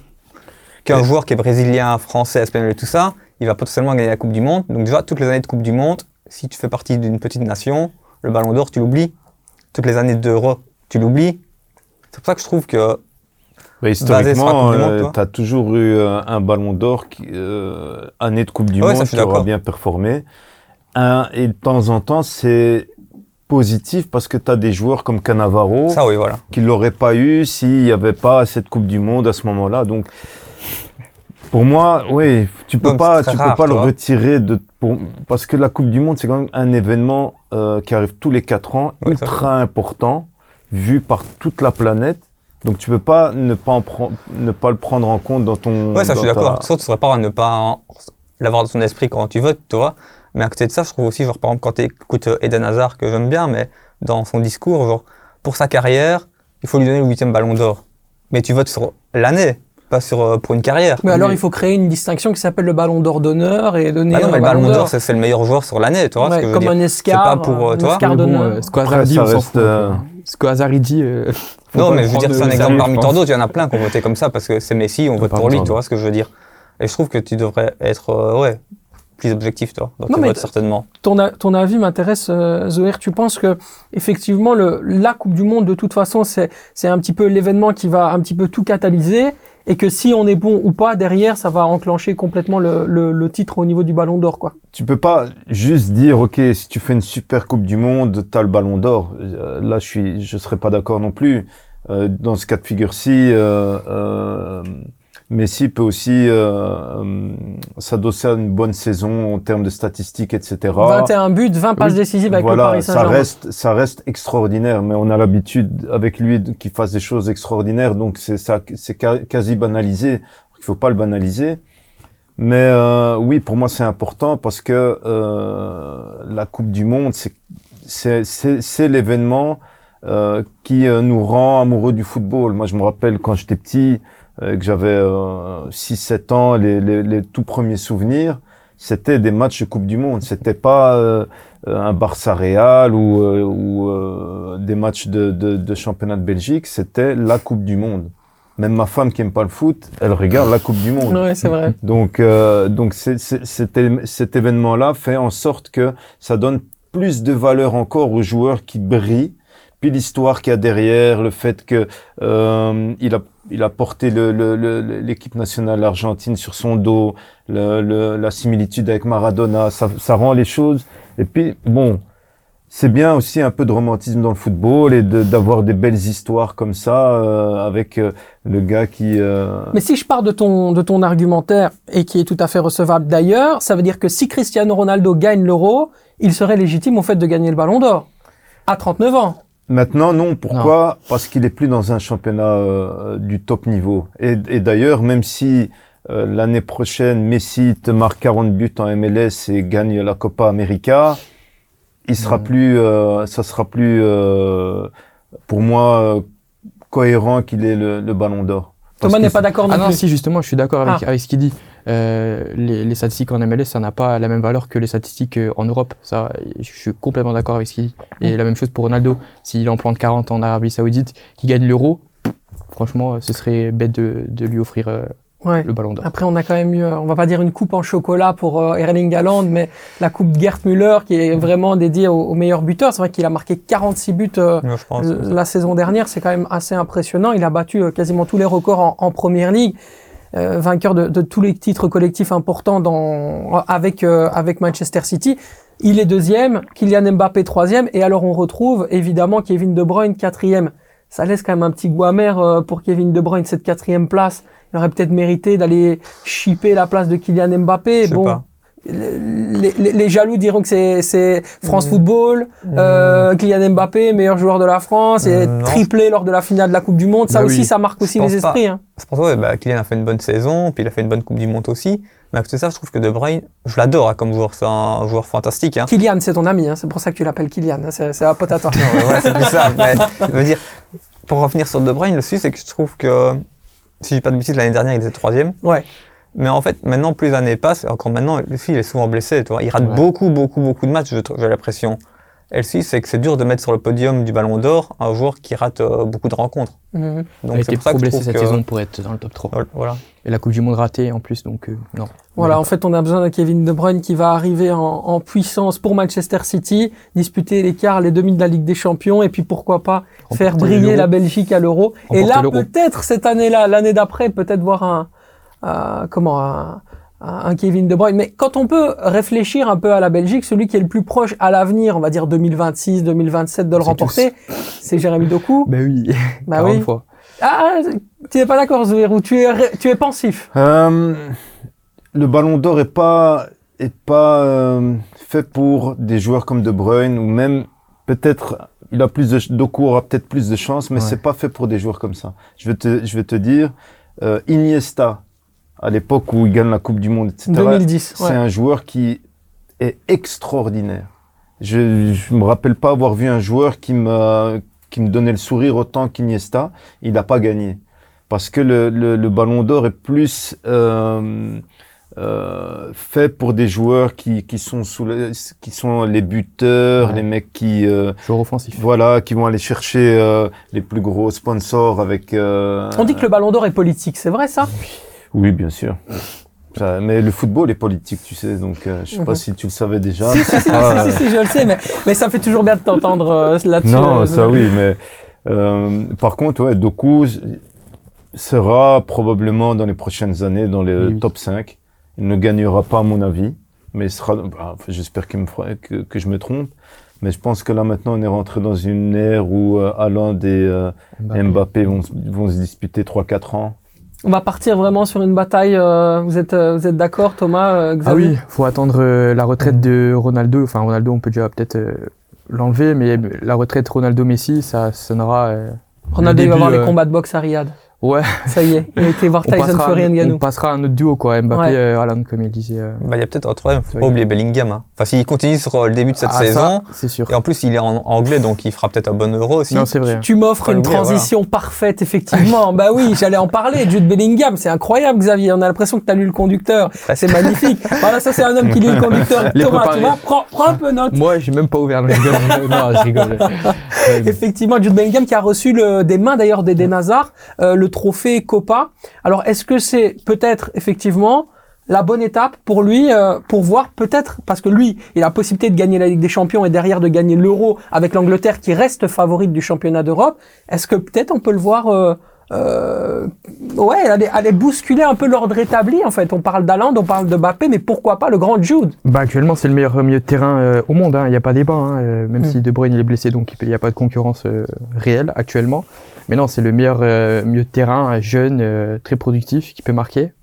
[SPEAKER 3] qu'un joueur qui est brésilien, français, espagnol et tout ça, il va potentiellement gagner la Coupe du Monde. Donc déjà, toutes les années de Coupe du Monde, si tu fais partie d'une petite nation, le Ballon d'Or, tu l'oublies. Toutes les années d'Euro, tu l'oublies. C'est pour ça que je trouve que
[SPEAKER 1] Bah, historiquement, tu as toujours eu euh, un ballon d'or, qui, euh, année de Coupe du
[SPEAKER 3] Ouais,
[SPEAKER 1] Monde, qui aura bien performé. Un, et de temps en temps, c'est positif parce que tu as des joueurs comme Cannavaro
[SPEAKER 3] ça, oui, voilà.
[SPEAKER 1] qui l'auraient pas eu s'il n'y avait pas cette Coupe du Monde à ce moment-là. Donc, pour moi, oui, tu peux
[SPEAKER 3] Donc,
[SPEAKER 1] pas, tu peux
[SPEAKER 3] rare,
[SPEAKER 1] pas le retirer de, pour- parce que la Coupe du Monde, c'est quand même un événement euh, qui arrive tous les quatre ans, ultra important, vu par toute la planète. Donc, tu peux pas ne pas en ne pas le prendre en compte dans ton.
[SPEAKER 3] Ouais, ça, je suis
[SPEAKER 1] dans ta-
[SPEAKER 3] d'accord. Sauf tu serais pas à ne pas l'avoir dans ton esprit quand tu votes, tu vois. Mais à côté de ça, je trouve aussi, genre, par exemple, quand tu écoutes euh, Eden Hazard, que j'aime bien, mais dans son discours, genre, pour sa carrière, il faut lui donner le huitième ballon d'or. Mais tu votes sur l'année, pas sur, euh, pour une carrière.
[SPEAKER 2] Mais alors il faut créer une distinction qui s'alle le Ballon d'Or d'honneur et donner
[SPEAKER 3] Ah non, mais le ballon d'or, c'est le meilleur joueur sur l'année, tu vois ce
[SPEAKER 2] Ouais,
[SPEAKER 3] que je veux
[SPEAKER 2] comme un escar,
[SPEAKER 3] C'est pas pour, euh,
[SPEAKER 4] bon, euh, ce qu'Hazard
[SPEAKER 1] Après,
[SPEAKER 4] dit, on s'en fout. ce dit.
[SPEAKER 3] Non, mais je veux dire, c'est un exemple parmi tant d'autres. Il y en a plein qui ont voté comme ça parce que c'est Messi, on vote pour lui, tu vois ce que je veux dire. Et je trouve que tu devrais être, euh, ouais, plus objectif, toi, dans
[SPEAKER 2] Non,
[SPEAKER 3] tes
[SPEAKER 2] mais
[SPEAKER 3] votes,
[SPEAKER 2] t-
[SPEAKER 3] certainement.
[SPEAKER 2] Ton, a- ton avis m'intéresse, euh, Zoher. Tu penses que effectivement le, la Coupe du Monde, de toute façon, c'est c'est un petit peu l'événement qui va un petit peu tout catalyser, et que si on est bon ou pas derrière, ça va enclencher complètement le, le, le titre au niveau du Ballon d'Or, quoi.
[SPEAKER 1] Tu peux pas juste dire, OK, si tu fais une super Coupe du Monde, t'as le ballon d'or. Euh, Là, je suis, je serais pas d'accord non plus. Euh, dans ce cas de figure-ci, euh, euh, Messi peut aussi euh, euh, s'adosser à une bonne saison en termes de statistiques, etc.
[SPEAKER 2] 21 buts, 20 passes
[SPEAKER 1] Oui,
[SPEAKER 2] décisives avec le Paris
[SPEAKER 1] ça
[SPEAKER 2] Saint-Germain.
[SPEAKER 1] reste, ça reste extraordinaire, mais on a l'habitude avec lui qu'il fasse des choses extraordinaires, donc c'est ça, c'est quasi banalisé. Il faut pas le banaliser. Mais euh, oui, pour moi c'est important parce que euh, la Coupe du Monde, c'est l'événement euh, qui euh, nous rend amoureux du football. Moi, je me rappelle quand j'étais petit, que j'avais euh, 6-7 ans, les, les, les tout premiers souvenirs, c'était des matchs de Coupe du Monde. C'était pas euh, un Barça Real ou, euh, ou euh, des matchs de, de, de championnat de Belgique. C'était la Coupe du Monde. Même ma femme qui aime pas le foot, elle regarde la Coupe du Monde.
[SPEAKER 2] Ouais, c'est vrai.
[SPEAKER 1] Donc, euh, donc c'est, c'est- cet, événement-là fait en sorte que ça donne plus de valeur encore aux joueurs qui brillent. Puis l'histoire qu'il y a derrière, le fait que euh, il a il a porté le- le- le- l'équipe nationale argentine sur son dos, la similitude avec Maradona, ça, ça rend les choses. Et puis bon, c'est bien aussi un peu de romantisme dans le football et de- d'avoir des belles histoires comme ça euh, avec euh, le gars qui. euh,
[SPEAKER 2] Mais si je pars de ton, de ton argumentaire, et qui est tout à fait recevable d'ailleurs, ça veut dire que si Cristiano Ronaldo gagne l'euro, il serait légitime au fait de gagner le Ballon d'Or. À 39 ans.
[SPEAKER 1] Maintenant, non. Pourquoi? Parce qu'il est plus dans un championnat euh, du top niveau. Et, et d'ailleurs, même si euh, l'année prochaine, Messi te marque 40 buts en MLS et gagne la Copa América, il sera plus, euh, ça sera plus, euh, pour moi, euh, cohérent qu'il ait le, le Ballon d'Or.
[SPEAKER 2] Thomas n'est pas d'accord non
[SPEAKER 4] Ah non, si, justement, je suis d'accord avec,
[SPEAKER 2] Ah.
[SPEAKER 4] avec ce qu'il dit. Euh, les, les statistiques en MLS, ça n'a pas la même valeur que les statistiques euh, en Europe. Ça, je suis complètement d'accord avec ce qu'il dit. Et la même chose pour Ronaldo. S'il en plante 40 en Arabie Saoudite, qui gagne l'euro, franchement, ce serait bête de, de lui offrir euh,
[SPEAKER 2] Ouais.
[SPEAKER 4] le ballon d'or.
[SPEAKER 2] Après, on a quand même eu, on va pas dire une coupe en chocolat pour euh, Erling Haaland, mais la coupe Gerd Müller qui est vraiment dédiée au, au meilleur buteur. C'est vrai qu'il a marqué 46 buts euh,
[SPEAKER 3] pense.
[SPEAKER 2] la saison dernière. C'est quand même assez impressionnant. Il a battu euh, quasiment tous les records en, en première ligue. Euh, vainqueur de, de tous les titres collectifs importants dans, avec, euh, avec Manchester City. Il est deuxième, Kylian Mbappé troisième, et alors on retrouve évidemment Kevin De Bruyne quatrième. Ça laisse quand même un petit goût amer euh, pour Kevin De Bruyne cette quatrième place. Il aurait peut-être mérité d'aller chipper la place de Kylian Mbappé. Bon,
[SPEAKER 3] pas.
[SPEAKER 2] Les, les- les jaloux diront que c'est France
[SPEAKER 3] Mm.
[SPEAKER 2] Football, euh, Kylian Mbappé, meilleur joueur de la France, et
[SPEAKER 3] non.
[SPEAKER 2] triplé lors de la finale de la Coupe du Monde. Ça
[SPEAKER 4] Bah
[SPEAKER 2] aussi,
[SPEAKER 4] oui.
[SPEAKER 2] ça marque aussi
[SPEAKER 3] Je pense
[SPEAKER 2] les
[SPEAKER 3] pas.
[SPEAKER 2] esprits. Hein.
[SPEAKER 3] C'est pour ça, ouais, bah, Kylian a fait une bonne saison, puis il a fait une bonne Coupe du Monde aussi. Mais à côté de ça, je trouve que De Bruyne, je l'adore hein, comme joueur. C'est un joueur fantastique. Hein.
[SPEAKER 2] Kylian, c'est ton ami, hein, c'est pour ça que tu l'appelles Kylian. hein, C'est un pote à toi.
[SPEAKER 3] Ouais, c'est plus ça. Mais, je veux dire, pour revenir sur De Bruyne, le souci, c'est que je trouve que, si je dis pas de bêtises, l'année dernière, il était troisième.
[SPEAKER 2] Ouais.
[SPEAKER 3] Mais en fait, maintenant, plus les années passent, encore maintenant, le il est souvent blessé, tu vois. Il rate
[SPEAKER 4] Ouais.
[SPEAKER 3] beaucoup, beaucoup, beaucoup de matchs, j'ai l'impression. Souci, c'est que c'est dur de mettre sur le podium du Ballon d'Or un joueur qui rate euh, beaucoup de rencontres.
[SPEAKER 2] Mhm.
[SPEAKER 3] Donc
[SPEAKER 4] il a
[SPEAKER 3] c'est
[SPEAKER 4] été
[SPEAKER 3] pour ça que
[SPEAKER 4] blessé cette
[SPEAKER 3] que...
[SPEAKER 4] saison pour être dans le top 3.
[SPEAKER 3] Voilà.
[SPEAKER 4] Et la Coupe du Monde ratée en plus, donc euh, non.
[SPEAKER 2] Voilà, en fait, on a besoin de Kevin De Bruyne qui va arriver en, en puissance pour Manchester City, disputer les quarts, les demi de la Ligue des Champions, et puis pourquoi pas faire briller la Belgique à l'Euro. Et là, peut-être cette année-là, l'année d'après, peut-être voir un, comment un, Kevin De Bruyne. Mais quand on peut réfléchir un peu à la Belgique, celui qui est le plus proche à l'avenir, on va dire 2026, 2027 de le remporter, c'est Jérémy Doku.
[SPEAKER 4] Bah oui,
[SPEAKER 2] Bah
[SPEAKER 4] 40
[SPEAKER 2] oui.
[SPEAKER 4] fois.
[SPEAKER 2] Ah, tu n'es pas d'accord, Zouérou, tu es, tu es pensif.
[SPEAKER 1] Euh, le Ballon d'Or est pas est pas euh, fait pour des joueurs comme De Bruyne ou même peut-être il a plus de Doku aura peut-être plus de chance, mais
[SPEAKER 4] Ouais.
[SPEAKER 1] c'est pas fait pour des joueurs comme ça. Je vais te je vais te dire euh, Iniesta à l'époque où il gagne la Coupe du Monde, etc.
[SPEAKER 2] 2010.
[SPEAKER 1] C'est
[SPEAKER 2] ouais.
[SPEAKER 1] un joueur qui est extraordinaire. Je je me rappelle pas avoir vu un joueur qui me qui me donnait le sourire autant qu'Iniesta. Il n'a pas gagné parce que le, le, le Ballon d'Or est plus euh, euh, fait pour des joueurs qui, qui sont sous le- qui sont les buteurs,
[SPEAKER 4] Ouais.
[SPEAKER 1] les mecs qui euh,
[SPEAKER 4] Joueur offensif.
[SPEAKER 1] voilà, qui vont aller chercher euh, les plus gros sponsors avec.
[SPEAKER 2] On dit que le Ballon d'Or est politique, c'est vrai ça?
[SPEAKER 1] Oui, bien sûr. Ça- mais le football est politique, tu sais, donc euh, je sais pas si tu le savais déjà.
[SPEAKER 2] si,
[SPEAKER 1] mais
[SPEAKER 2] si, si,
[SPEAKER 1] pas,
[SPEAKER 2] si, si, si, je le sais, mais, mais ça fait toujours bien de t'entendre euh, là-dessus.
[SPEAKER 1] Non,
[SPEAKER 2] euh,
[SPEAKER 1] ça oui, mais euh, par contre, ouais, Doku sera probablement dans les prochaines années dans les
[SPEAKER 4] Oui.
[SPEAKER 1] top 5. Il ne gagnera pas, à mon avis, mais il sera. bah, J'espère qu'il me fera- que, que je me trompe. Mais je pense que là maintenant, on est rentré dans une ère où euh, Haaland et euh, Mbappé vont, vont se disputer 3-4 ans.
[SPEAKER 2] On va partir vraiment sur une bataille. euh, vous êtes, euh, vous êtes d'accord, Thomas euh,
[SPEAKER 4] Ah
[SPEAKER 2] Xavier
[SPEAKER 4] oui, faut attendre euh, la retraite de Ronaldo. Enfin, Ronaldo, on peut déjà peut-être euh, l'enlever, mais la retraite Ronaldo-Messi, ça sonnera. euh,
[SPEAKER 2] Ronaldo
[SPEAKER 4] le
[SPEAKER 2] il va voir
[SPEAKER 4] début,
[SPEAKER 2] les combats de boxe à Riyad.
[SPEAKER 4] Ouais,
[SPEAKER 2] Ça y est, il a été voir
[SPEAKER 4] on
[SPEAKER 2] Tyson Fury et
[SPEAKER 4] on
[SPEAKER 2] Ngannou.
[SPEAKER 4] passera à un autre duo, quoi. Mbappé,
[SPEAKER 2] Ouais.
[SPEAKER 4] euh, Haaland, comme il disait. euh.
[SPEAKER 3] Bah, il y a peut-être un
[SPEAKER 4] Oui.
[SPEAKER 3] pas oublier Bellingham. Hein. Enfin, s'il continue sur euh, le début de cette
[SPEAKER 4] Ah,
[SPEAKER 3] saison,
[SPEAKER 4] c'est sûr.
[SPEAKER 3] et en plus, il est en anglais, donc il fera peut-être un bon euro aussi.
[SPEAKER 4] Non, c'est vrai.
[SPEAKER 2] Tu m'offres une transition parfaite, effectivement. bah oui, j'allais en parler. Jude Bellingham, c'est incroyable, Xavier. On a l'impression que tu as lu le conducteur. C'est magnifique. voilà, ça c'est un homme qui lit le conducteur.
[SPEAKER 4] Les
[SPEAKER 2] Thomas, tu vois, prends, prends un peu note.
[SPEAKER 4] Moi, j'ai même pas ouvert le non, je rigole.
[SPEAKER 2] Effectivement, Jude Bellingham qui a reçu le, des mains d'ailleurs d'Eden Hazard euh, le trophée Copa. Alors, est-ce que c'est peut-être effectivement la bonne étape pour lui euh, pour voir peut-être parce que lui, il a la possibilité de gagner la Ligue des Champions et derrière de gagner l'Euro avec l'Angleterre qui reste favorite du championnat d'Europe. Est-ce que peut-être on peut le voir euh, ouais, aller, aller bousculer un peu l'ordre établi en fait. On parle d'Aland, on parle de Mbappé, mais pourquoi pas le grand Jude?
[SPEAKER 4] Bah actuellement c'est le meilleur milieu de terrain euh, au monde, il n'y a pas débat, hein, euh, même
[SPEAKER 2] Mm.
[SPEAKER 4] si De Bruyne il est blessé donc il n'y a pas de concurrence euh, réelle actuellement. Mais non c'est le meilleur euh, milieu de terrain, jeune, euh, très productif, qui peut marquer,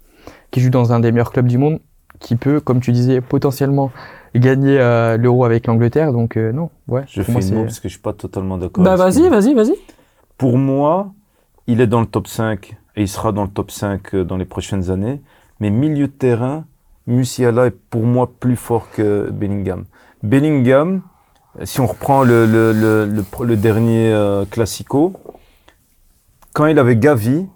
[SPEAKER 4] qui joue dans un des meilleurs clubs du monde, qui peut, comme tu disais, potentiellement gagner euh, l'euro avec l'Angleterre. Donc euh, non, ouais.
[SPEAKER 1] Je fais
[SPEAKER 4] moi,
[SPEAKER 1] une mot parce que je suis pas totalement d'accord.
[SPEAKER 2] Bah vas-y, vas-y, vas-y.
[SPEAKER 1] Pour moi, il est dans le top 5 et il sera dans le top 5 euh, dans les prochaines années. Mais milieu de terrain, Musiala est pour moi plus fort que Bellingham. Bellingham, si on reprend le, le, le, le, dernier euh, Classico, quand il avait Gavi,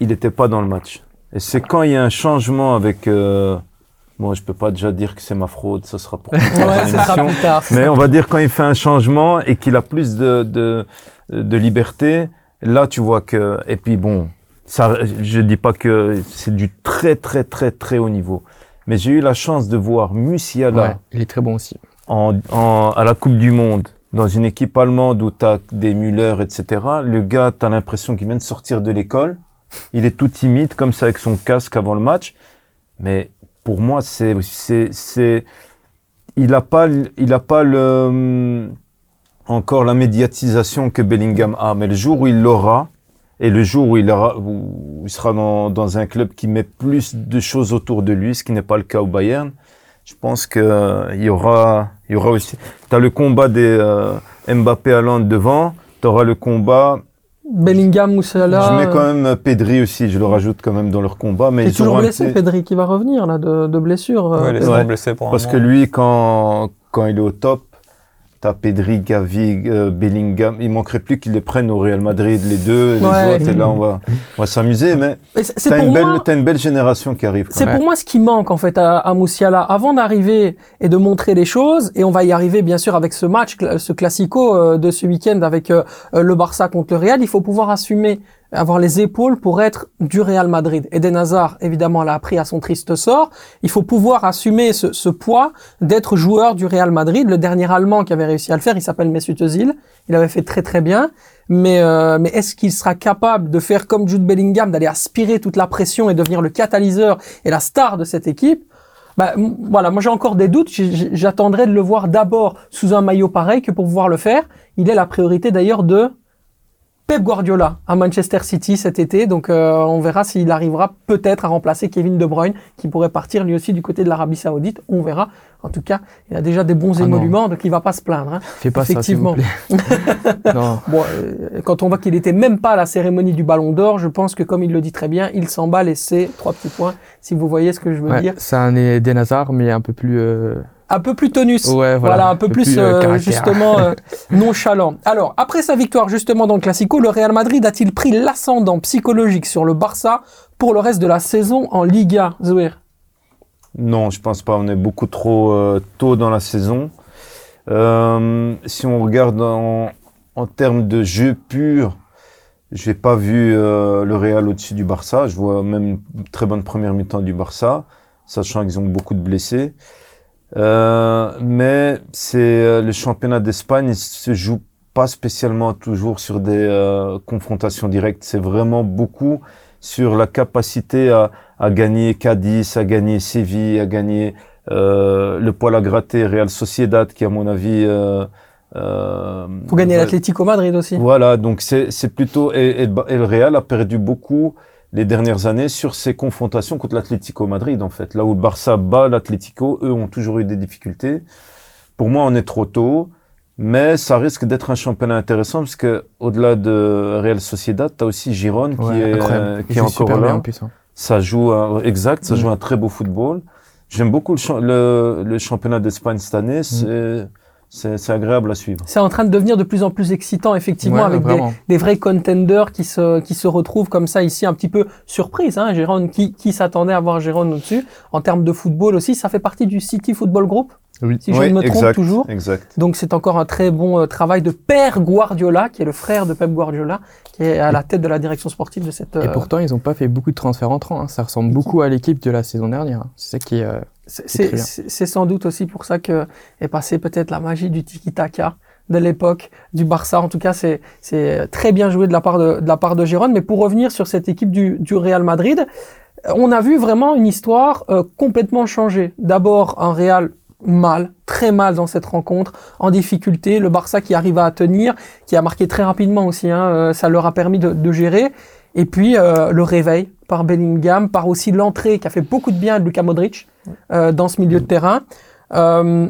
[SPEAKER 1] il n'était pas dans le match. Et c'est quand il y a un changement avec... Euh, bon, je peux pas déjà dire que c'est ma fraude, ça sera pour...
[SPEAKER 2] Ouais, ce sera
[SPEAKER 1] émission.
[SPEAKER 2] plus tard.
[SPEAKER 1] Mais on va dire quand il fait un changement et qu'il a plus de, de, de liberté, là tu vois que et puis bon, ça je dis pas que c'est du très très très très haut niveau. Mais j'ai eu la chance de voir Musiala
[SPEAKER 4] Ouais, il est très bon aussi.
[SPEAKER 1] en, en- à la Coupe du Monde dans une équipe allemande où tu as des Müller, etc. Le gars, tu as l'impression qu'il vient de sortir de l'école. Il est tout timide comme ça avec son casque avant le match. Mais pour moi, c'est, c'est, c'est, il a pas, il a pas le, hum, encore la médiatisation que Bellingham a. Mais le jour où il l'aura, et le jour où il, aura, où il sera dans, dans un club qui met plus de choses autour de lui, ce qui n'est pas le cas au Bayern, je pense que euh, il y aura, il y aura aussi. T'as le combat des euh, Mbappé Haaland devant. T'auras le combat.
[SPEAKER 2] Bellingham, Moussala.
[SPEAKER 1] je mets quand même euh, Pedri aussi. Je le rajoute quand même dans leur combat. Mais
[SPEAKER 2] Il est toujours blessé, Pedri, qui va revenir là de, de blessure. euh,
[SPEAKER 3] Ouais, il est.
[SPEAKER 1] Ouais.
[SPEAKER 3] blessé pour un
[SPEAKER 1] Parce que lui, quand quand il est au top, t'as Pedri, Gavi, euh, Bellingham. Il manquerait plus qu'ils les prennent au Real Madrid les deux, les
[SPEAKER 2] Ouais.
[SPEAKER 1] autres. Et là, on va, on va s'amuser. Mais
[SPEAKER 2] Mais c'est c'est
[SPEAKER 1] t'as une
[SPEAKER 2] moi.
[SPEAKER 1] une belle génération qui arrive.
[SPEAKER 2] C'est pour moi ce qui manque en fait à, à Moussiala avant d'arriver et de montrer les choses et on va y arriver bien sûr avec ce match, ce classico euh, de ce week-end avec euh, euh, le Barça contre le Real. Il faut pouvoir assumer, avoir les épaules pour être du Real Madrid. Eden Hazard évidemment l'a appris à son triste sort. Il faut pouvoir assumer ce, ce poids d'être joueur du Real Madrid. Le dernier Allemand qui avait réussi à le faire, il s'appelle Mesut Özil. Il avait fait très très bien. Mais, euh, mais est-ce qu'il sera capable de faire comme Jude Bellingham, d'aller aspirer toute la pression et devenir le catalyseur et la star de cette équipe? Bah, voilà, moi j'ai encore des doutes. J'attendrai de le voir d'abord sous un maillot pareil que pour pouvoir le faire. Il est la priorité d'ailleurs de Pep Guardiola à Manchester City cet été. Donc euh, on verra s'il arrivera peut-être à remplacer Kevin De Bruyne, qui pourrait partir lui aussi du côté de l'Arabie Saoudite. On verra. En tout cas, il a déjà des bons
[SPEAKER 4] Ah non.
[SPEAKER 2] émoluments, donc il va pas se plaindre. hein.
[SPEAKER 4] Fais pas ça,
[SPEAKER 2] Effectivement.
[SPEAKER 4] plaît. non.
[SPEAKER 2] Bon, euh, quand on voit qu'il était même pas à la cérémonie du Ballon d'Or, je pense que comme il le dit très bien, il s'emballe et c'est trois petits points. Si vous voyez ce que je veux
[SPEAKER 4] Ouais,
[SPEAKER 2] dire,
[SPEAKER 4] c'est un Eden Hazard, mais un peu plus. euh,
[SPEAKER 2] un peu plus tonus.
[SPEAKER 4] Ouais, voilà.
[SPEAKER 2] Voilà, un peu plus,
[SPEAKER 4] euh,
[SPEAKER 2] euh, justement euh, nonchalant. Alors, après sa victoire justement dans le Classico, le Real Madrid a-t-il pris l'ascendant psychologique sur le Barça pour le reste de la saison en Liga, Zouir
[SPEAKER 1] Non, je pense pas. On est beaucoup trop euh, tôt dans la saison. Euh, si on regarde en, en termes de jeu pur, j'ai pas vu euh, le Real au-dessus du Barça. Je vois même une très bonne première mi-temps du Barça, sachant qu'ils ont beaucoup de blessés. Euh, mais c'est euh, le championnat d'Espagne, il se joue pas spécialement toujours sur des euh, confrontations directes. C'est vraiment beaucoup sur la capacité à, à gagner Cadiz, à gagner Séville, à gagner euh, le poil à gratter Real Sociedad, qui à mon avis euh, euh,
[SPEAKER 2] Pour gagner l'Atlético Madrid aussi.
[SPEAKER 1] voilà, donc c'est c'est plutôt et, et, et le Real a perdu beaucoup les dernières années sur ses confrontations contre l'Atlético Madrid en fait. Là où le Barça bat l'Atlético, eux ont toujours eu des difficultés. Pour moi, on est trop tôt, mais ça risque d'être un championnat intéressant parce que au-delà de Real Sociedad, tu as aussi Giron qui
[SPEAKER 4] Ouais,
[SPEAKER 1] est euh, qui est encore là.
[SPEAKER 4] en plus. hein.
[SPEAKER 1] Ça joue un- exact, ça
[SPEAKER 4] Mm.
[SPEAKER 1] joue un très beau football. J'aime beaucoup le, cha- le, le championnat d'Espagne cette année, c'est c'est agréable à suivre.
[SPEAKER 2] C'est en train de devenir de plus en plus excitant, effectivement,
[SPEAKER 4] Ouais,
[SPEAKER 2] avec des, vrais contenders qui se, qui se retrouvent comme ça ici, un petit peu surprise. Hein, Gérone, qui, qui s'attendait à voir Gérone au-dessus En termes de football aussi, ça fait partie du City Football Group,
[SPEAKER 4] Oui.
[SPEAKER 2] si je
[SPEAKER 1] Oui,
[SPEAKER 2] ne me trompe
[SPEAKER 1] exact,
[SPEAKER 2] toujours.
[SPEAKER 1] Exact.
[SPEAKER 2] Donc c'est encore un très bon euh, travail de Père Guardiola, qui est le frère de Pep Guardiola, qui est à la tête de la direction sportive de cette.
[SPEAKER 4] Et
[SPEAKER 2] euh,
[SPEAKER 4] pourtant, ils n'ont pas fait beaucoup de transferts entrants. hein. Ça ressemble beaucoup à l'équipe de la saison dernière. hein. C'est ça qui est. euh,
[SPEAKER 2] C'est sans doute aussi pour ça que est passée peut-être la magie du tiki-taka de l'époque du Barça. En tout cas, c'est très bien joué de la part de, de la part de Gérone. Mais pour revenir sur cette équipe du, du Real Madrid, euh, on a vu vraiment une histoire euh, complètement changée. D'abord un Real mal, très mal dans cette rencontre, en difficulté. Le Barça qui arrive à tenir, qui a marqué très rapidement aussi. Hein, euh, ça leur a permis de, de gérer. Et puis euh, le réveil par Bellingham, par aussi l'entrée qui a fait beaucoup de bien de Luka Modric euh, dans ce milieu de terrain. Euh,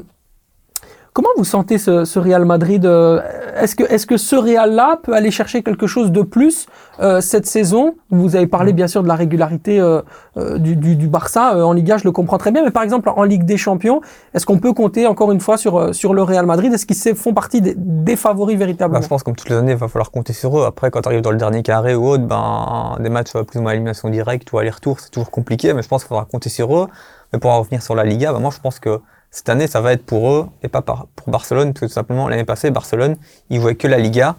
[SPEAKER 2] comment vous sentez ce, ce Real Madrid euh, Est-ce que, est-ce que ce Real-là peut aller chercher quelque chose de plus euh, cette saison? Vous avez parlé bien sûr de la régularité euh, euh, du, du, du Barça euh, en Liga, je le comprends très bien, mais par exemple en Ligue des Champions, est-ce qu'on peut compter encore une fois sur, sur le Real Madrid? Est-ce qu'ils font partie des, des favoris
[SPEAKER 3] Bah,
[SPEAKER 2] véritablement
[SPEAKER 3] je pense comme toutes les années, il va falloir compter sur eux. Après, quand tu arrives dans le dernier carré ou autre, ben, des matchs plus ou moins élimination directe ou aller-retour, c'est toujours compliqué, mais je pense qu'il faudra compter sur eux. Mais pour en revenir sur la Liga, ben, moi je pense que cette année, ça va être pour eux et pas par- pour Barcelone, tout simplement, l'année passée, Barcelone, ils jouaient que la Liga.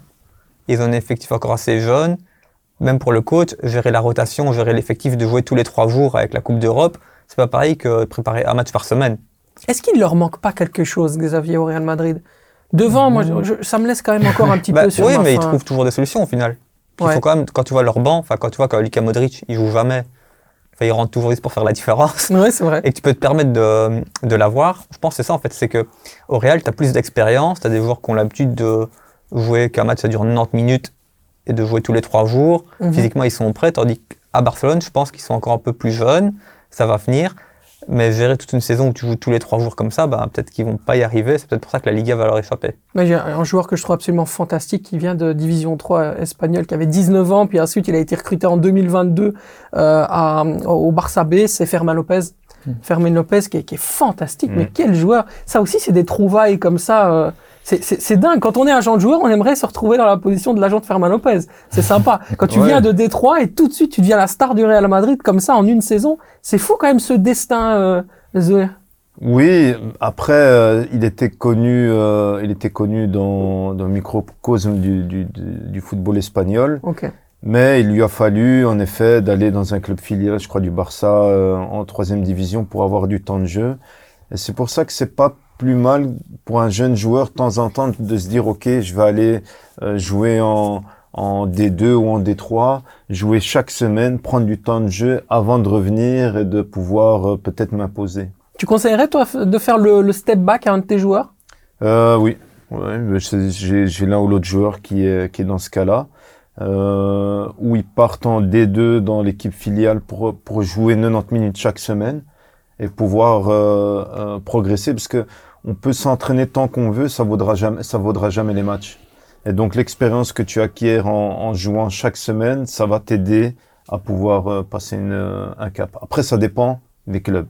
[SPEAKER 3] Ils ont un effectif encore assez jeune. Même pour le coach, gérer la rotation, gérer l'effectif de jouer tous les trois jours avec la Coupe d'Europe, c'est pas pareil que de préparer un match par semaine.
[SPEAKER 2] Est-ce qu'il leur manque pas quelque chose, Xavier, au Real Madrid? Devant, moi, je- ça me laisse quand même encore un petit
[SPEAKER 3] Bah,
[SPEAKER 2] peu sur
[SPEAKER 3] oui,
[SPEAKER 2] ma
[SPEAKER 3] mais ils trouvent toujours des solutions au final. Il
[SPEAKER 2] Ouais.
[SPEAKER 3] faut quand même, quand tu vois leur banc, enfin quand tu vois que Luka Modric, il joue jamais, il rentre toujours juste pour faire la différence,
[SPEAKER 2] Ouais, c'est vrai.
[SPEAKER 3] et que tu peux te permettre de, de l'avoir, je pense que c'est ça en fait, c'est que au Real, tu as plus d'expérience, tu as des joueurs qui ont l'habitude de jouer qu'un match ça dure 90 minutes et de jouer tous les trois jours.
[SPEAKER 2] Mhm.
[SPEAKER 3] Physiquement, ils sont prêts, tandis qu'à Barcelone, je pense qu'ils sont encore un peu plus jeunes, ça va venir. Mais gérer toute une saison où tu joues tous les trois jours comme ça, bah, peut-être qu'ils vont pas y arriver. C'est peut-être pour ça que la Liga va leur échapper.
[SPEAKER 2] Moi, j'ai un joueur que je trouve absolument fantastique qui vient de Division 3 espagnole, qui avait 19 ans, puis ensuite il a été recruté en 2022 euh, à, au Barça B, c'est Fermin Lopez.
[SPEAKER 4] Mm.
[SPEAKER 2] Fermin Lopez qui est, qui est fantastique,
[SPEAKER 1] Mm.
[SPEAKER 2] mais quel joueur Ça aussi, c'est des trouvailles comme ça. euh, c'est- dingue. Quand on est agent de joueur, on aimerait se retrouver dans la position de l'agent de Fermin Lopez. C'est sympa. Quand tu
[SPEAKER 1] Ouais.
[SPEAKER 2] viens de Détroit et tout de suite tu deviens la star du Real Madrid comme ça en une saison, c'est fou quand même ce destin, euh, Zoé.
[SPEAKER 1] Oui, après, euh, il était connu, euh, il était connu dans, dans le microcosme du, du, du, du football espagnol,
[SPEAKER 2] Ok.
[SPEAKER 1] mais il lui a fallu, en effet, d'aller dans un club filial, je crois, du Barça euh, en troisième division pour avoir du temps de jeu. Et c'est pour ça que c'est pas plus mal pour un jeune joueur de temps en temps de se dire, ok, je vais aller euh, jouer en, en D2 ou en D3, jouer chaque semaine, prendre du temps de jeu avant de revenir et de pouvoir euh, peut-être m'imposer.
[SPEAKER 2] Tu conseillerais toi de faire le, le step back à un de tes joueurs?
[SPEAKER 1] Euh, oui, ouais, j'ai j'ai l'un ou l'autre joueur qui est, qui est dans ce cas-là, euh, où ils partent en D2 dans l'équipe filiale pour, pour jouer 90 minutes chaque semaine et pouvoir euh, euh, progresser, parce que on peut s'entraîner tant qu'on veut, ça vaudra jamais, ça vaudra jamais les matchs. Et donc l'expérience que tu acquiers en, en jouant chaque semaine, ça va t'aider à pouvoir euh, passer une, euh, un cap. Après, ça dépend des clubs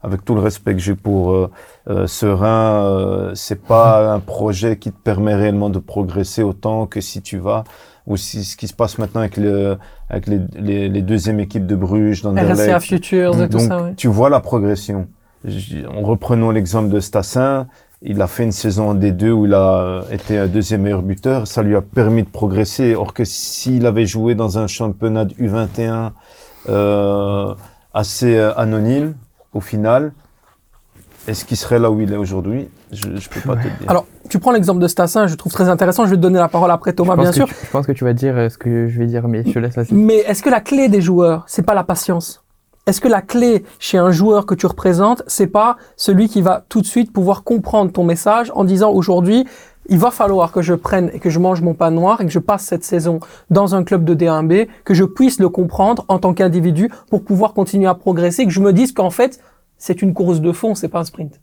[SPEAKER 1] avec tout le respect que j'ai pour euh, euh, Serein, c'est pas un projet qui te permet réellement de progresser autant que si tu vas ou si ce qui se passe maintenant avec le avec les, les, les deuxièmes éques de Bruges,
[SPEAKER 2] RCA
[SPEAKER 1] d'Anderlecht.
[SPEAKER 2] Futures et tout
[SPEAKER 1] Donc
[SPEAKER 2] ça, ouais.
[SPEAKER 1] tu vois la progression. En reprenons l'exemple de Stassin, il a fait une saison en D2 où il a euh, été un deuxième meilleur buteur. Ça lui a permis de progresser. Or que s'il avait joué dans un championnat de U21 euh, assez euh, anonyme, au final, est-ce qu'il serait là où il est aujourd'hui? Je ne peux pas te dire.
[SPEAKER 2] Alors, tu prends l'exemple de Stassin, je trouve très intéressant. Je vais te donner la parole après Thomas, bien sûr.
[SPEAKER 4] tu- je pense que tu vas dire euh, ce que je vais dire, mais je te laisse là
[SPEAKER 2] Mais est-ce que la clé des joueurs, c'est pas la patience? Est-ce que la clé chez un joueur que tu représentes, c'est pas celui qui va tout de suite pouvoir comprendre ton message en disant aujourd'hui, il va falloir que je prenne et que je mange mon pain noir et que je passe cette saison dans un club de D1B, que je puisse le comprendre en tant qu'individu pour pouvoir continuer à progresser, que je me dise qu'en fait, c'est une course de fond, c'est pas un sprint.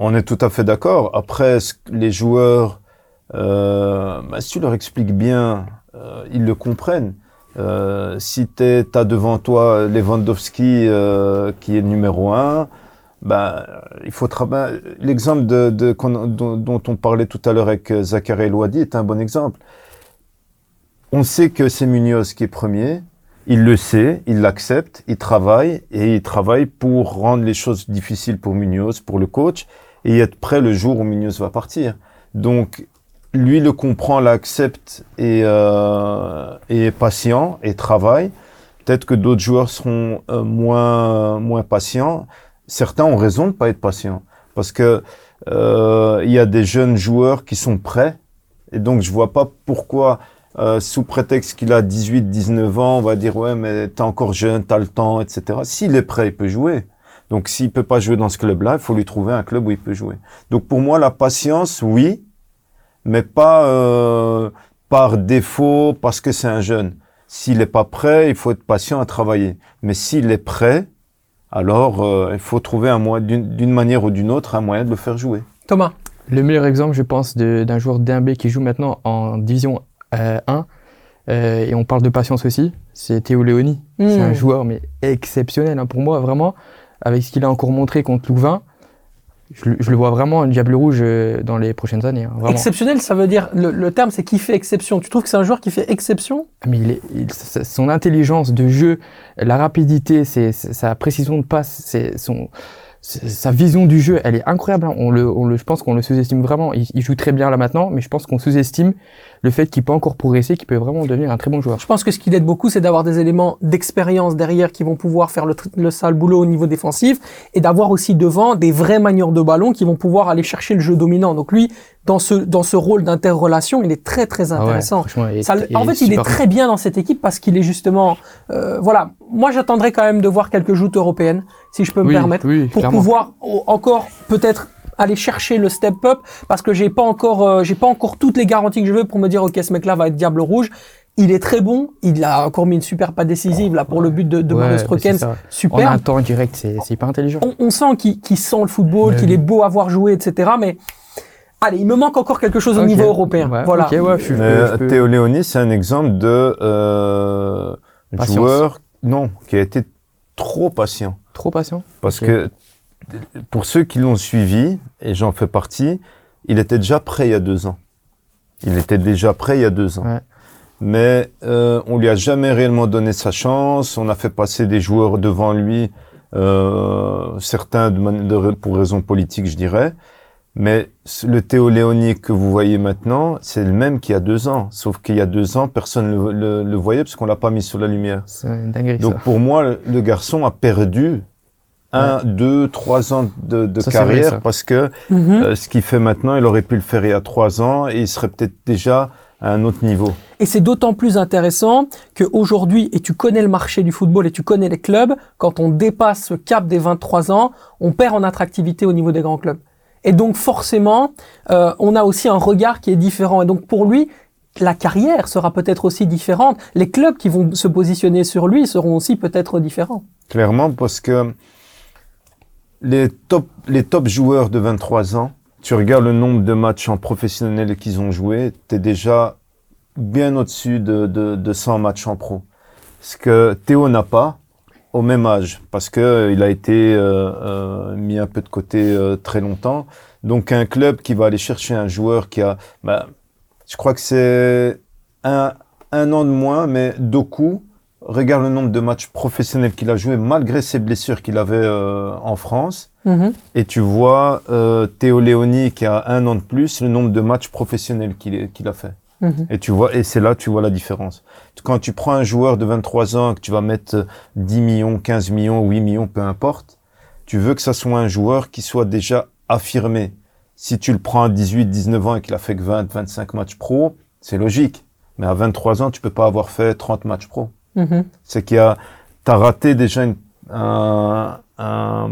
[SPEAKER 1] On est tout à fait d'accord. Après, les joueurs, euh, bah, si tu leur expliques bien, euh, ils le comprennent. Euh, si tu as devant toi Lewandowski euh, qui est numéro un, bah, il faut travailler. L'exemple de, qu'on- dont, dont on parlait tout à l'heure avec euh, Zachary Elouadi est un bon exemple. On sait que c'est Munoz qui est premier. Il le sait, il l'accepte, il travaille et il travaille pour rendre les choses difficiles pour Munoz, pour le coach, et être prêt le jour où Munoz va partir. Donc, lui le comprend, l'accepte et, euh, et est patient et travaille. Peut-être que d'autres joueurs seront euh, moins moins patients. Certains ont raison de pas être patients parce que euh, il y a des jeunes joueurs qui sont prêts et donc je vois pas pourquoi euh, sous prétexte qu'il a 18, 19 ans, on va dire ouais mais t'es encore jeune, t'as le temps, etc. S'il est prêt, il peut jouer. Donc s'il peut pas jouer dans ce club-là, il faut lui trouver un club où il peut jouer. Donc pour moi la patience, oui, mais pas euh, par défaut parce que c'est un jeune. S'il n'est pas prêt, il faut être patient à travailler. Mais s'il est prêt, alors euh, il faut trouver un moyen, d'une d'une manière ou d'une autre, un moyen de le faire jouer.
[SPEAKER 2] Thomas,
[SPEAKER 4] Le meilleur exemple, je pense, de- d'un joueur d'B qui joue maintenant en division euh, 1, euh, et on parle de patience aussi, c'est Théo Léoni. C'est
[SPEAKER 2] Hmm.
[SPEAKER 4] un joueur mais exceptionnel hein, pour moi, vraiment, avec ce qu'il a encore montré contre Louvain. Je, le- je le vois vraiment un diable rouge euh, dans les prochaines années, hein,
[SPEAKER 2] exceptionnel, ça veut dire, le, le terme c'est qui fait exception. Tu trouves que c'est un joueur qui fait exception?
[SPEAKER 4] Mais il est, il- son intelligence de jeu, la rapidité, c'est, sa précision de passe, c'est son, sa vision du jeu, elle est incroyable. hein. On le, on le, je pense qu'on le sous-estime vraiment. Il, joue très bien là maintenant, mais je pense qu'on sous-estime le fait qu'il peut encore progresser, qu'il peut vraiment devenir un très bon joueur.
[SPEAKER 2] Je pense que ce qui aide beaucoup, c'est d'avoir des éléments d'expérience derrière qui vont pouvoir faire le, le sale boulot au niveau défensif et d'avoir aussi devant des vrais manieurs de ballon qui vont pouvoir aller chercher le jeu dominant. Donc lui, dans ce, dans ce rôle d'interrelation, il est très très
[SPEAKER 4] Ah ouais,
[SPEAKER 2] intéressant. Ça en fait, il est
[SPEAKER 4] super
[SPEAKER 2] très bien dans cette équipe parce qu'il est justement, euh, voilà. Moi, j'attendrais quand même de voir quelques joutes européennes, si je peux me
[SPEAKER 4] Oui,
[SPEAKER 2] permettre,
[SPEAKER 4] oui,
[SPEAKER 2] pour
[SPEAKER 4] clairement.
[SPEAKER 2] pouvoir encore peut-être aller chercher le step up parce que j'ai pas encore, euh, j'ai pas encore toutes les garanties que je veux pour me dire ok, ce mec-là va être diable rouge. Il est très bon. Il a encore mis une super passe décisive là pour le but de, de
[SPEAKER 4] Ouais, c'est ça. En
[SPEAKER 2] Super.
[SPEAKER 4] un temps direct, c'est, hyper intelligent.
[SPEAKER 2] On, on sent qu'il sent le football, qu'il est beau à voir jouer, etc. Mais allez, il me manque encore quelque chose au niveau européen.
[SPEAKER 4] Ouais,
[SPEAKER 2] voilà.
[SPEAKER 4] ok, ouais, je, peux-
[SPEAKER 1] Théo Léoni, c'est un exemple de euh, joueur, non, qui a été trop patient.
[SPEAKER 4] Trop patient.
[SPEAKER 1] Parce que pour ceux qui l'ont suivi, et j'en fais partie, il était déjà prêt il y a deux ans. Il était déjà prêt il y a deux ans.
[SPEAKER 4] Ouais.
[SPEAKER 1] Mais euh, on lui a jamais réellement donné sa chance. On a fait passer des joueurs devant lui, euh, certains de man- de- pour raisons politiques, je dirais. Mais le Théo Léoni que vous voyez maintenant, c'est le même qu'il y a deux ans. Sauf qu'il y a deux ans, personne ne le, le- le voyait parce qu'on l'a pas mis sur la lumière.
[SPEAKER 4] C'est une dinguerie,
[SPEAKER 1] Donc
[SPEAKER 4] ça.
[SPEAKER 1] pour moi, le, le garçon a perdu un, deux, trois ans de, de
[SPEAKER 4] Ça, c'est vrai,
[SPEAKER 1] carrière parce que
[SPEAKER 2] Mhm.
[SPEAKER 1] euh, ce qu'il fait maintenant, il aurait pu le faire il y a trois ans et il serait peut-être déjà à un autre niveau.
[SPEAKER 2] Et c'est d'autant plus intéressant qu'aujourd'hui, et tu connais le marché du football et tu connais les clubs, quand on dépasse ce cap des 23 ans, on perd en attractivité au niveau des grands clubs. Et donc forcément, euh, on a aussi un regard qui est différent. Et donc pour lui, la carrière sera peut-être aussi différente. Les clubs qui vont se positionner sur lui seront aussi peut-être différents.
[SPEAKER 1] Clairement, parce que les top, les top joueurs de 23 ans, tu regardes le nombre de matchs en professionnel qu'ils ont joué, tu es déjà bien au-dessus de, de, de 100 matchs en pro. Ce que Théo n'a pas au même âge, parce que euh, il a été euh, euh, mis un peu de côté très longtemps. Donc un club qui va aller chercher un joueur qui a, bah, je crois que c'est un, un an de moins, mais Doku, regarde le nombre de matchs professionnels qu'il a joué malgré ses blessures qu'il avait euh, en France.
[SPEAKER 2] Mhm.
[SPEAKER 1] et tu vois euh, Théo Léoni qui a un an de plus, le nombre de matchs professionnels qu'il a fait.
[SPEAKER 2] Mhm.
[SPEAKER 1] Et tu vois, et c'est là que tu vois la différence. Quand tu prends un joueur de 23 ans, que tu vas mettre euh, 10 millions, 15 millions, 8 millions, peu importe, tu veux que ça soit un joueur qui soit déjà affirmé. Si tu le prends à 18, 19 ans et qu'il a fait que 20, 25 matchs pro, c'est logique. Mais à 23 ans, tu peux pas avoir fait 30 matchs pro.
[SPEAKER 2] Mhm.
[SPEAKER 1] C'est qu'il y a, t'as raté déjà une, un- un-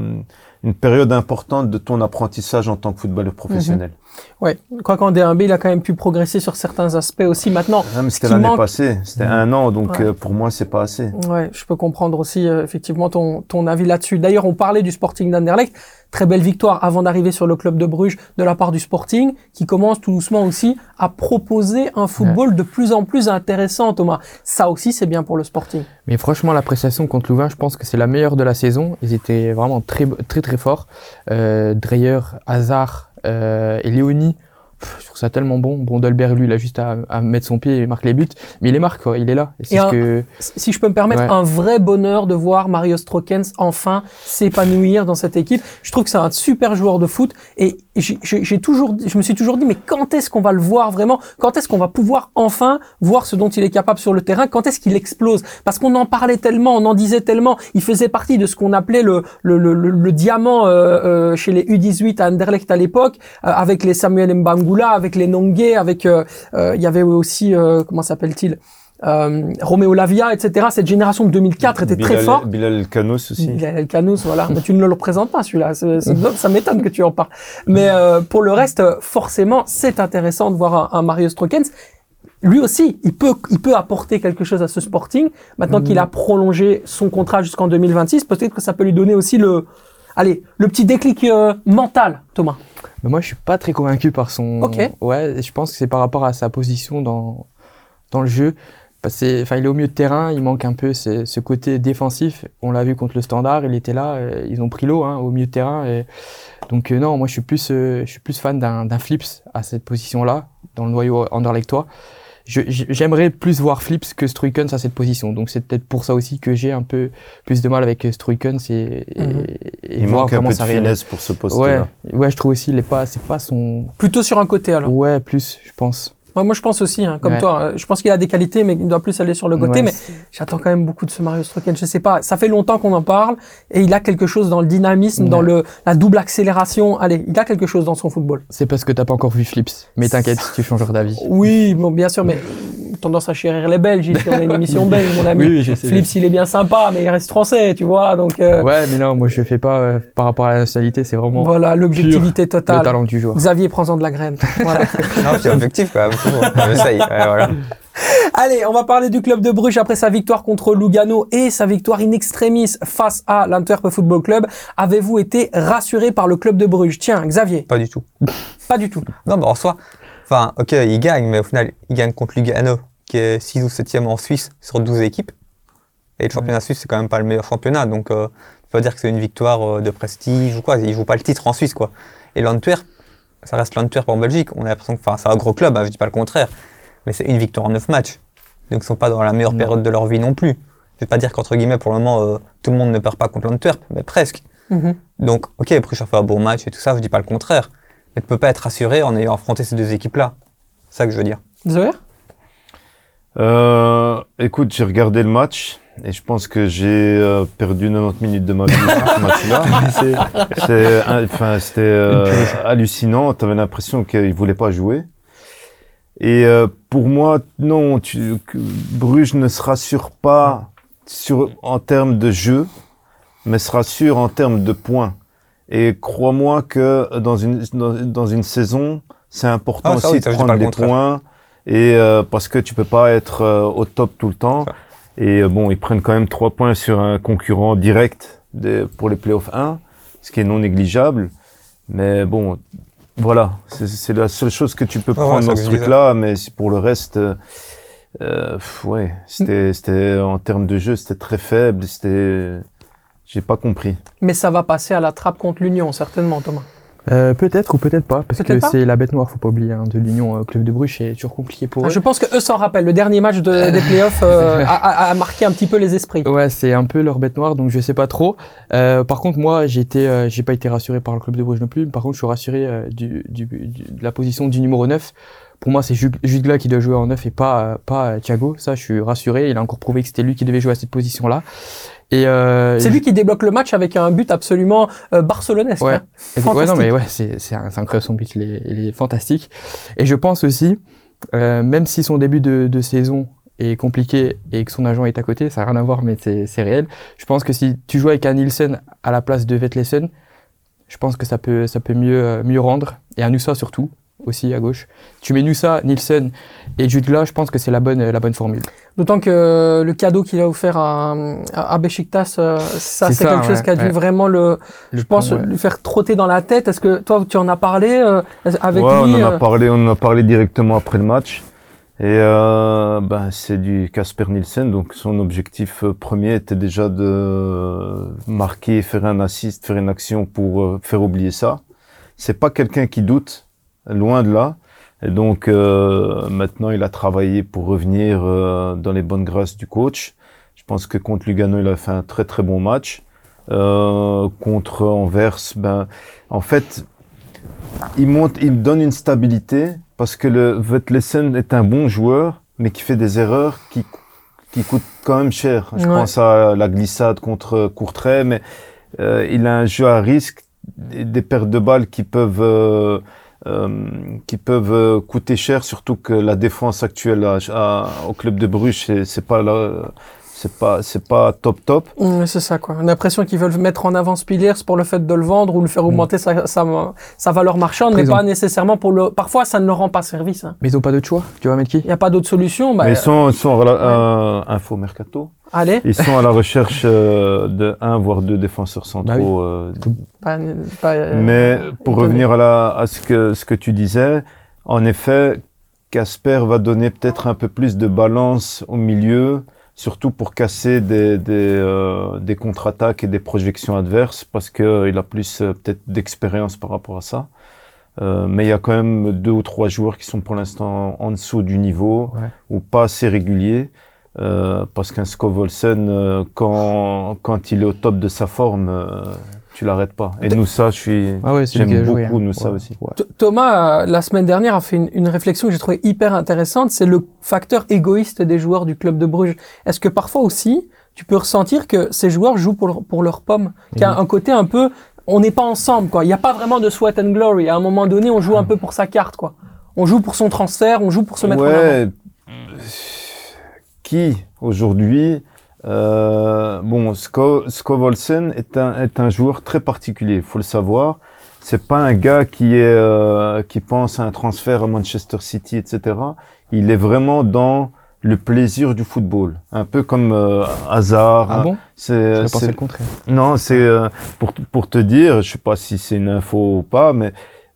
[SPEAKER 1] une période importante de ton apprentissage en tant que footballeur professionnel.
[SPEAKER 2] Ouais. Quoi qu'en D1B, il a quand même pu progresser sur certains aspects aussi. Maintenant,
[SPEAKER 1] Même c'était l'année
[SPEAKER 2] manque-
[SPEAKER 1] passée, c'était un an, donc
[SPEAKER 2] Ouais.
[SPEAKER 1] euh, pour moi c'est pas assez.
[SPEAKER 2] Ouais, je peux comprendre aussi euh, effectivement ton, ton avis là-dessus. D'ailleurs, on parlait du Sporting d'Anderlecht. Très belle victoire avant d'arriver sur le club de Bruges de la part du Sporting, qui commence tout doucement aussi à proposer un football de plus en plus intéressant, Thomas. Ça aussi, c'est bien pour le Sporting.
[SPEAKER 4] Mais franchement, la prestation contre Louvain, je pense que c'est la meilleure de la saison. Ils étaient vraiment très, très, très forts. Euh, Dreyer, Hazard et Léoni, pff, je trouve ça tellement bon. Bon, Dolberg, lui, il a juste à, à mettre son pied et marquer les buts. Mais il les marque, quoi. Il est là. Et c'est
[SPEAKER 2] Et
[SPEAKER 4] ce
[SPEAKER 2] un-
[SPEAKER 4] que...
[SPEAKER 2] Si je peux me permettre,
[SPEAKER 4] Ouais.
[SPEAKER 2] un vrai bonheur de voir Mario Strokens enfin s'épanouir dans cette équipe. Je trouve que c'est un super joueur de foot et j'ai- j'ai toujours, je me suis toujours dit, mais quand est-ce qu'on va le voir vraiment? Quand est-ce qu'on va pouvoir enfin voir ce dont il est capable sur le terrain? Quand est-ce qu'il explose? Parce qu'on en parlait tellement, on en disait tellement. Il faisait partie de ce qu'on appelait le, le, le, le- le diamant euh, euh, chez les U18 à Anderlecht à l'époque, euh, avec les Samuel Mbangula, avec les Nongue, avec euh, euh, il y avait aussi euh, comment s'appelle-t-il euh, Roméo Lavia, etc. Cette génération de 2004 était très forte.
[SPEAKER 1] Bilal El Kanous aussi.
[SPEAKER 2] Bilal El Kanous, voilà. Mais tu ne le représentes pas, celui-là. C'est- Ça m'étonne que tu en parles. Mais euh, pour le reste, forcément, c'est intéressant de voir un, un Mario Strokens. Lui aussi, il peut, il peut apporter quelque chose à ce Sporting. Maintenant qu'il a prolongé son contrat jusqu'en 2026, peut-être que ça peut lui donner aussi le, allez, le petit déclic euh, mental, Thomas.
[SPEAKER 4] Mais moi, je suis pas très convaincu par son.
[SPEAKER 2] Ok.
[SPEAKER 4] Ouais, je pense que c'est par rapport à sa position dans dans le jeu. Enfin, il est au milieu de terrain, il manque un peu ce, ce côté défensif. On l'a vu contre le Standard, il était là, euh, ils ont pris l'eau hein, au milieu de terrain. Et... Donc euh, non, moi je suis plus, je suis plus fan d'un d'un Flips à cette position-là, dans le noyau Anderlechtois. J'aimerais plus voir Flips que Struikens à cette position. Donc c'est peut-être pour ça aussi que j'ai un peu plus de mal avec
[SPEAKER 2] Mhm.
[SPEAKER 4] Struikens et, et, et
[SPEAKER 1] Il
[SPEAKER 4] voir
[SPEAKER 1] manque un
[SPEAKER 4] comment
[SPEAKER 1] peu de
[SPEAKER 4] ça
[SPEAKER 1] finesse pour ce
[SPEAKER 4] Ouais,
[SPEAKER 1] poste-là.
[SPEAKER 4] ouais, je trouve aussi, il est pas, c'est pas son.
[SPEAKER 2] Plutôt sur un côté, alors.
[SPEAKER 4] Ouais, plus, je pense.
[SPEAKER 2] Moi, moi, je pense aussi, hein, comme
[SPEAKER 4] Ouais.
[SPEAKER 2] toi. euh, Je pense qu'il a des qualités, mais il doit plus aller sur le côté.
[SPEAKER 4] Ouais,
[SPEAKER 2] mais J'attends quand même beaucoup de ce Mario Stroken. Je sais pas, ça fait longtemps qu'on en parle et il a quelque chose dans le dynamisme,
[SPEAKER 4] Ouais.
[SPEAKER 2] dans le la double accélération. Allez, il a quelque chose dans son football.
[SPEAKER 4] C'est parce que t'as pas encore vu Flips. Mais t'inquiète, tu changeras d'avis.
[SPEAKER 2] Oui, bon, bien sûr, mais tendance à chérir les Belges. Ici, on a une émission belge, mon ami.
[SPEAKER 4] Oui, oui.
[SPEAKER 2] Flips, il est bien sympa, mais il reste français, tu vois. Donc euh,
[SPEAKER 4] Ouais, mais non, moi je fais pas euh, par rapport à la nationalité, c'est vraiment
[SPEAKER 2] voilà, l'objectivité
[SPEAKER 4] le
[SPEAKER 2] totale.
[SPEAKER 4] talent du joueur.
[SPEAKER 2] Xavier, prends-en de la graine. Voilà.
[SPEAKER 3] Non, c'est objectif quand même. Ouais, voilà.
[SPEAKER 2] Allez, on va parler du club de Bruges après sa victoire contre Lugano et sa victoire in extremis face à l'Antwerp Football Club. Avez-vous été rassuré par le club de Bruges? Tiens, Xavier,
[SPEAKER 3] Pas du tout.
[SPEAKER 2] pas du tout.
[SPEAKER 3] Non, bah en soi, enfin, ok, il gagne, mais au final, il gagne contre Lugano, qui est 6 ou 7e en Suisse sur 12 équipes. Et le championnat suisse, c'est quand même pas le meilleur championnat, donc euh, tu peux dire que c'est une victoire euh, de prestige ou quoi. Il joue pas le titre en Suisse, quoi. Et l'Antwerp, ça reste l'Antwerp en Belgique. On a l'impression que, enfin, c'est un gros club, hein, je dis pas le contraire, mais c'est une victoire en 9 matchs. Donc ils sont pas dans la meilleure
[SPEAKER 4] Non.
[SPEAKER 3] période de leur vie non plus. Je vais pas dire qu'entre guillemets, pour le moment, euh, tout le monde ne perd pas contre l'Antwerp, mais presque.
[SPEAKER 2] Mhm.
[SPEAKER 3] Donc, ok, Bruges a fait un bon match et tout ça, je dis pas le contraire. Mais tu peux pas être rassuré en ayant affronté ces deux équipes-là. C'est ça que je veux dire.
[SPEAKER 2] Zoé?
[SPEAKER 1] Euh, écoute, j'ai regardé le match et je pense que j'ai euh, perdu 90 minutes de ma vie ce match-là. Enfin, c'était euh, hallucinant. Tu avais l'impression qu'il voulait pas jouer. Et euh, pour moi, non, tu, Bruges ne se rassure pas sur, en termes de jeu, mais se rassure en termes de points. Et crois-moi que dans une, dans, dans une saison, c'est important
[SPEAKER 3] Ah,
[SPEAKER 1] aussi
[SPEAKER 3] oui,
[SPEAKER 1] de prendre des points. Et euh, parce que tu peux pas être euh, au top tout le temps.
[SPEAKER 3] Ça.
[SPEAKER 1] Et euh, bon, ils prennent quand même trois points sur un concurrent direct pour les playoffs 1, ce qui est non négligeable. Mais bon, voilà, c'est- la seule chose que tu peux
[SPEAKER 3] ouais,
[SPEAKER 1] prendre dans
[SPEAKER 3] ce
[SPEAKER 1] truc-là. Mais pour le reste, euh, ouais, c'était, c'était en termes de jeu, c'était très faible. C'était, j'ai pas compris.
[SPEAKER 2] Mais ça va passer à la trappe contre l'Union, certainement, Thomas.
[SPEAKER 4] Euh, peut-être ou peut-être pas, parce que c'est la bête noire, faut pas oublier, hein, de l'Union euh, Club de Bruges, c'est toujours compliqué pour
[SPEAKER 2] Ah,
[SPEAKER 4] eux.
[SPEAKER 2] Je pense que eux s'en rappellent. Le dernier match de- des playoffs euh, a, a- a marqué un petit peu les esprits.
[SPEAKER 4] Ouais, c'est un peu leur bête noire, donc je sais pas trop. Euh, par contre, moi, j'ai été, euh, j'ai pas été rassuré par le club de Bruges non plus. Par contre, je suis rassuré du, du, du- de la position du numéro 9. Pour moi, c'est Ju- Jutgla qui doit jouer en 9 et pas, pas Thiago. Ça, je suis rassuré. Il a encore prouvé que c'était lui qui devait jouer à cette position-là. Et euh,
[SPEAKER 2] C'est lui qui débloque le match avec un but absolument euh, barcelonesque.
[SPEAKER 4] Ouais.
[SPEAKER 2] hein.
[SPEAKER 4] Ouais, non, mais ouais, c'est, incroyable son but, il est, il est fantastique. Et je pense aussi, euh, même si son début de, de saison est compliqué et que son agent est à côté, ça n'a rien à voir, mais c'est, réel. Je pense que si tu joues avec un Nielsen à la place de Vetlesen, je pense que ça peut, ça peut mieux, euh, mieux rendre. Et un Nusa surtout, aussi à gauche. Tu mets Nusa, Nielsen et Jutgla, je pense que c'est la bonne, la bonne formule.
[SPEAKER 2] D'autant que le cadeau qu'il a offert à, à, Beşiktaş, euh, ça
[SPEAKER 4] C'est
[SPEAKER 2] c'est
[SPEAKER 4] ça,
[SPEAKER 2] quelque chose
[SPEAKER 4] ouais,
[SPEAKER 2] qui a dû
[SPEAKER 4] ouais.
[SPEAKER 2] vraiment le, je pense,
[SPEAKER 4] ouais.
[SPEAKER 2] lui faire trotter dans la tête. Est-ce que toi, tu en as parlé euh, avec
[SPEAKER 1] ouais,
[SPEAKER 2] lui
[SPEAKER 1] on en
[SPEAKER 2] euh,
[SPEAKER 1] a parlé, on en a parlé directement après le match. Et euh, ben, c'est du Casper Nielsen, donc son objectif euh, premier était déjà de marquer, faire un assist, faire une action pour euh, faire oublier ça. C'est pas quelqu'un qui doute, loin de là. Et donc euh, maintenant, il a travaillé pour revenir euh, dans les bonnes grâces du coach. Je pense que contre Lugano, il a fait un très très bon match. Euh, contre Anvers, ben, en fait, il monte, il donne une stabilité parce que le Vetlesen est un bon joueur, mais qui fait des erreurs qui, qui coûtent quand même cher. Je
[SPEAKER 2] Ouais.
[SPEAKER 1] pense à la glissade contre Courtrai, mais euh, il a un jeu à risque, des, des pertes de balles qui peuvent euh, qui peuvent euh, coûter cher, surtout que la défense actuelle à- à- au club de Bruges, c'est pas là, c'est pas c'est pas top top.
[SPEAKER 2] Mm, C'est ça, quoi. On a l'impression qu'ils veulent mettre en avant Spiliers pour le fait de le vendre ou le faire augmenter sa, sa, sa valeur marchande, mais pas nécessairement pour le. Parfois, ça ne leur rend pas service. hein.
[SPEAKER 4] Mais ils ont pas d'autre choix. Tu vas mettre qui
[SPEAKER 2] Il n'y a pas d'autre solution. Bah,
[SPEAKER 1] Mais ils sont, ils sont euh, info mercato.
[SPEAKER 2] allez,
[SPEAKER 1] Ils sont à la recherche euh, de un voire deux défenseurs centraux. euh,
[SPEAKER 2] pas, pas, euh,
[SPEAKER 1] mais pour revenir à, la, à ce, que, ce que tu disais, en effet, Casper va donner peut-être un peu plus de balance au milieu, surtout pour casser des, des, euh, des contre-attaques et des projections adverses, parce qu'il a plus euh, peut-être d'expérience par rapport à ça. Euh, mais il y a quand même deux ou trois joueurs qui sont pour l'instant en dessous du niveau
[SPEAKER 4] Ouais.
[SPEAKER 1] ou pas assez réguliers. Euh, parce qu'un Scovolsen, euh, quand, quand il est au top de sa forme, euh, tu l'arrêtes pas. Et nous, ça, je suis,
[SPEAKER 4] Ah ouais,
[SPEAKER 1] j'aime beaucoup
[SPEAKER 4] joué, hein.
[SPEAKER 1] nous, ça
[SPEAKER 4] Ouais,
[SPEAKER 1] aussi.
[SPEAKER 4] ouais.
[SPEAKER 2] Thomas, euh, la semaine dernière, a fait une, une réflexion que j'ai trouvée hyper intéressante. C'est le facteur égoïste des joueurs du club de Bruges. Est-ce que parfois aussi, tu peux ressentir que ces joueurs jouent pour, leur- pour leur pomme Qu'il y a un côté un peu, on n'est pas ensemble, quoi. Il n'y a pas vraiment de sweat and glory. À un moment donné, on joue un peu pour sa carte, quoi. On joue pour son transfert, on joue pour se mettre en avant.
[SPEAKER 1] Ouais. Qui aujourd'hui euh, Bon, Sko, Scovolsen est un, est un joueur très particulier, faut le savoir. C'est pas un gars qui est euh, qui pense à un transfert à Manchester City, etc. Il est vraiment dans le plaisir du football, un peu comme euh, Hazard.
[SPEAKER 4] Ah bon?
[SPEAKER 1] C'est-
[SPEAKER 4] le contraire.
[SPEAKER 1] non, c'est euh, pour, pour te dire, je sais pas si c'est une info ou pas, mais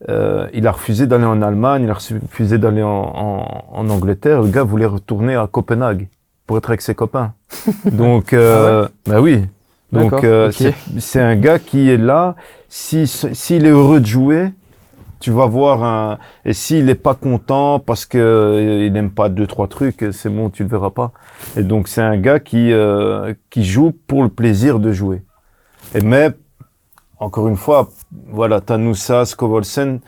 [SPEAKER 1] euh, il a refusé d'aller en Allemagne, il a refusé d'aller en, en, en Angleterre. Le gars voulait retourner à Copenhague pour être avec ses copains. Donc, euh, bah oui. Donc, euh, c'est- un gars qui est là. Si s'il est heureux de jouer, tu vas voir un. Et s'il n'est pas content parce que euh, il n'aime pas deux trois trucs, c'est bon, tu le verras pas. Et donc c'est un gars qui euh, qui joue pour le plaisir de jouer. Et mais encore une fois, voilà, Tanoussa, Skovolsen,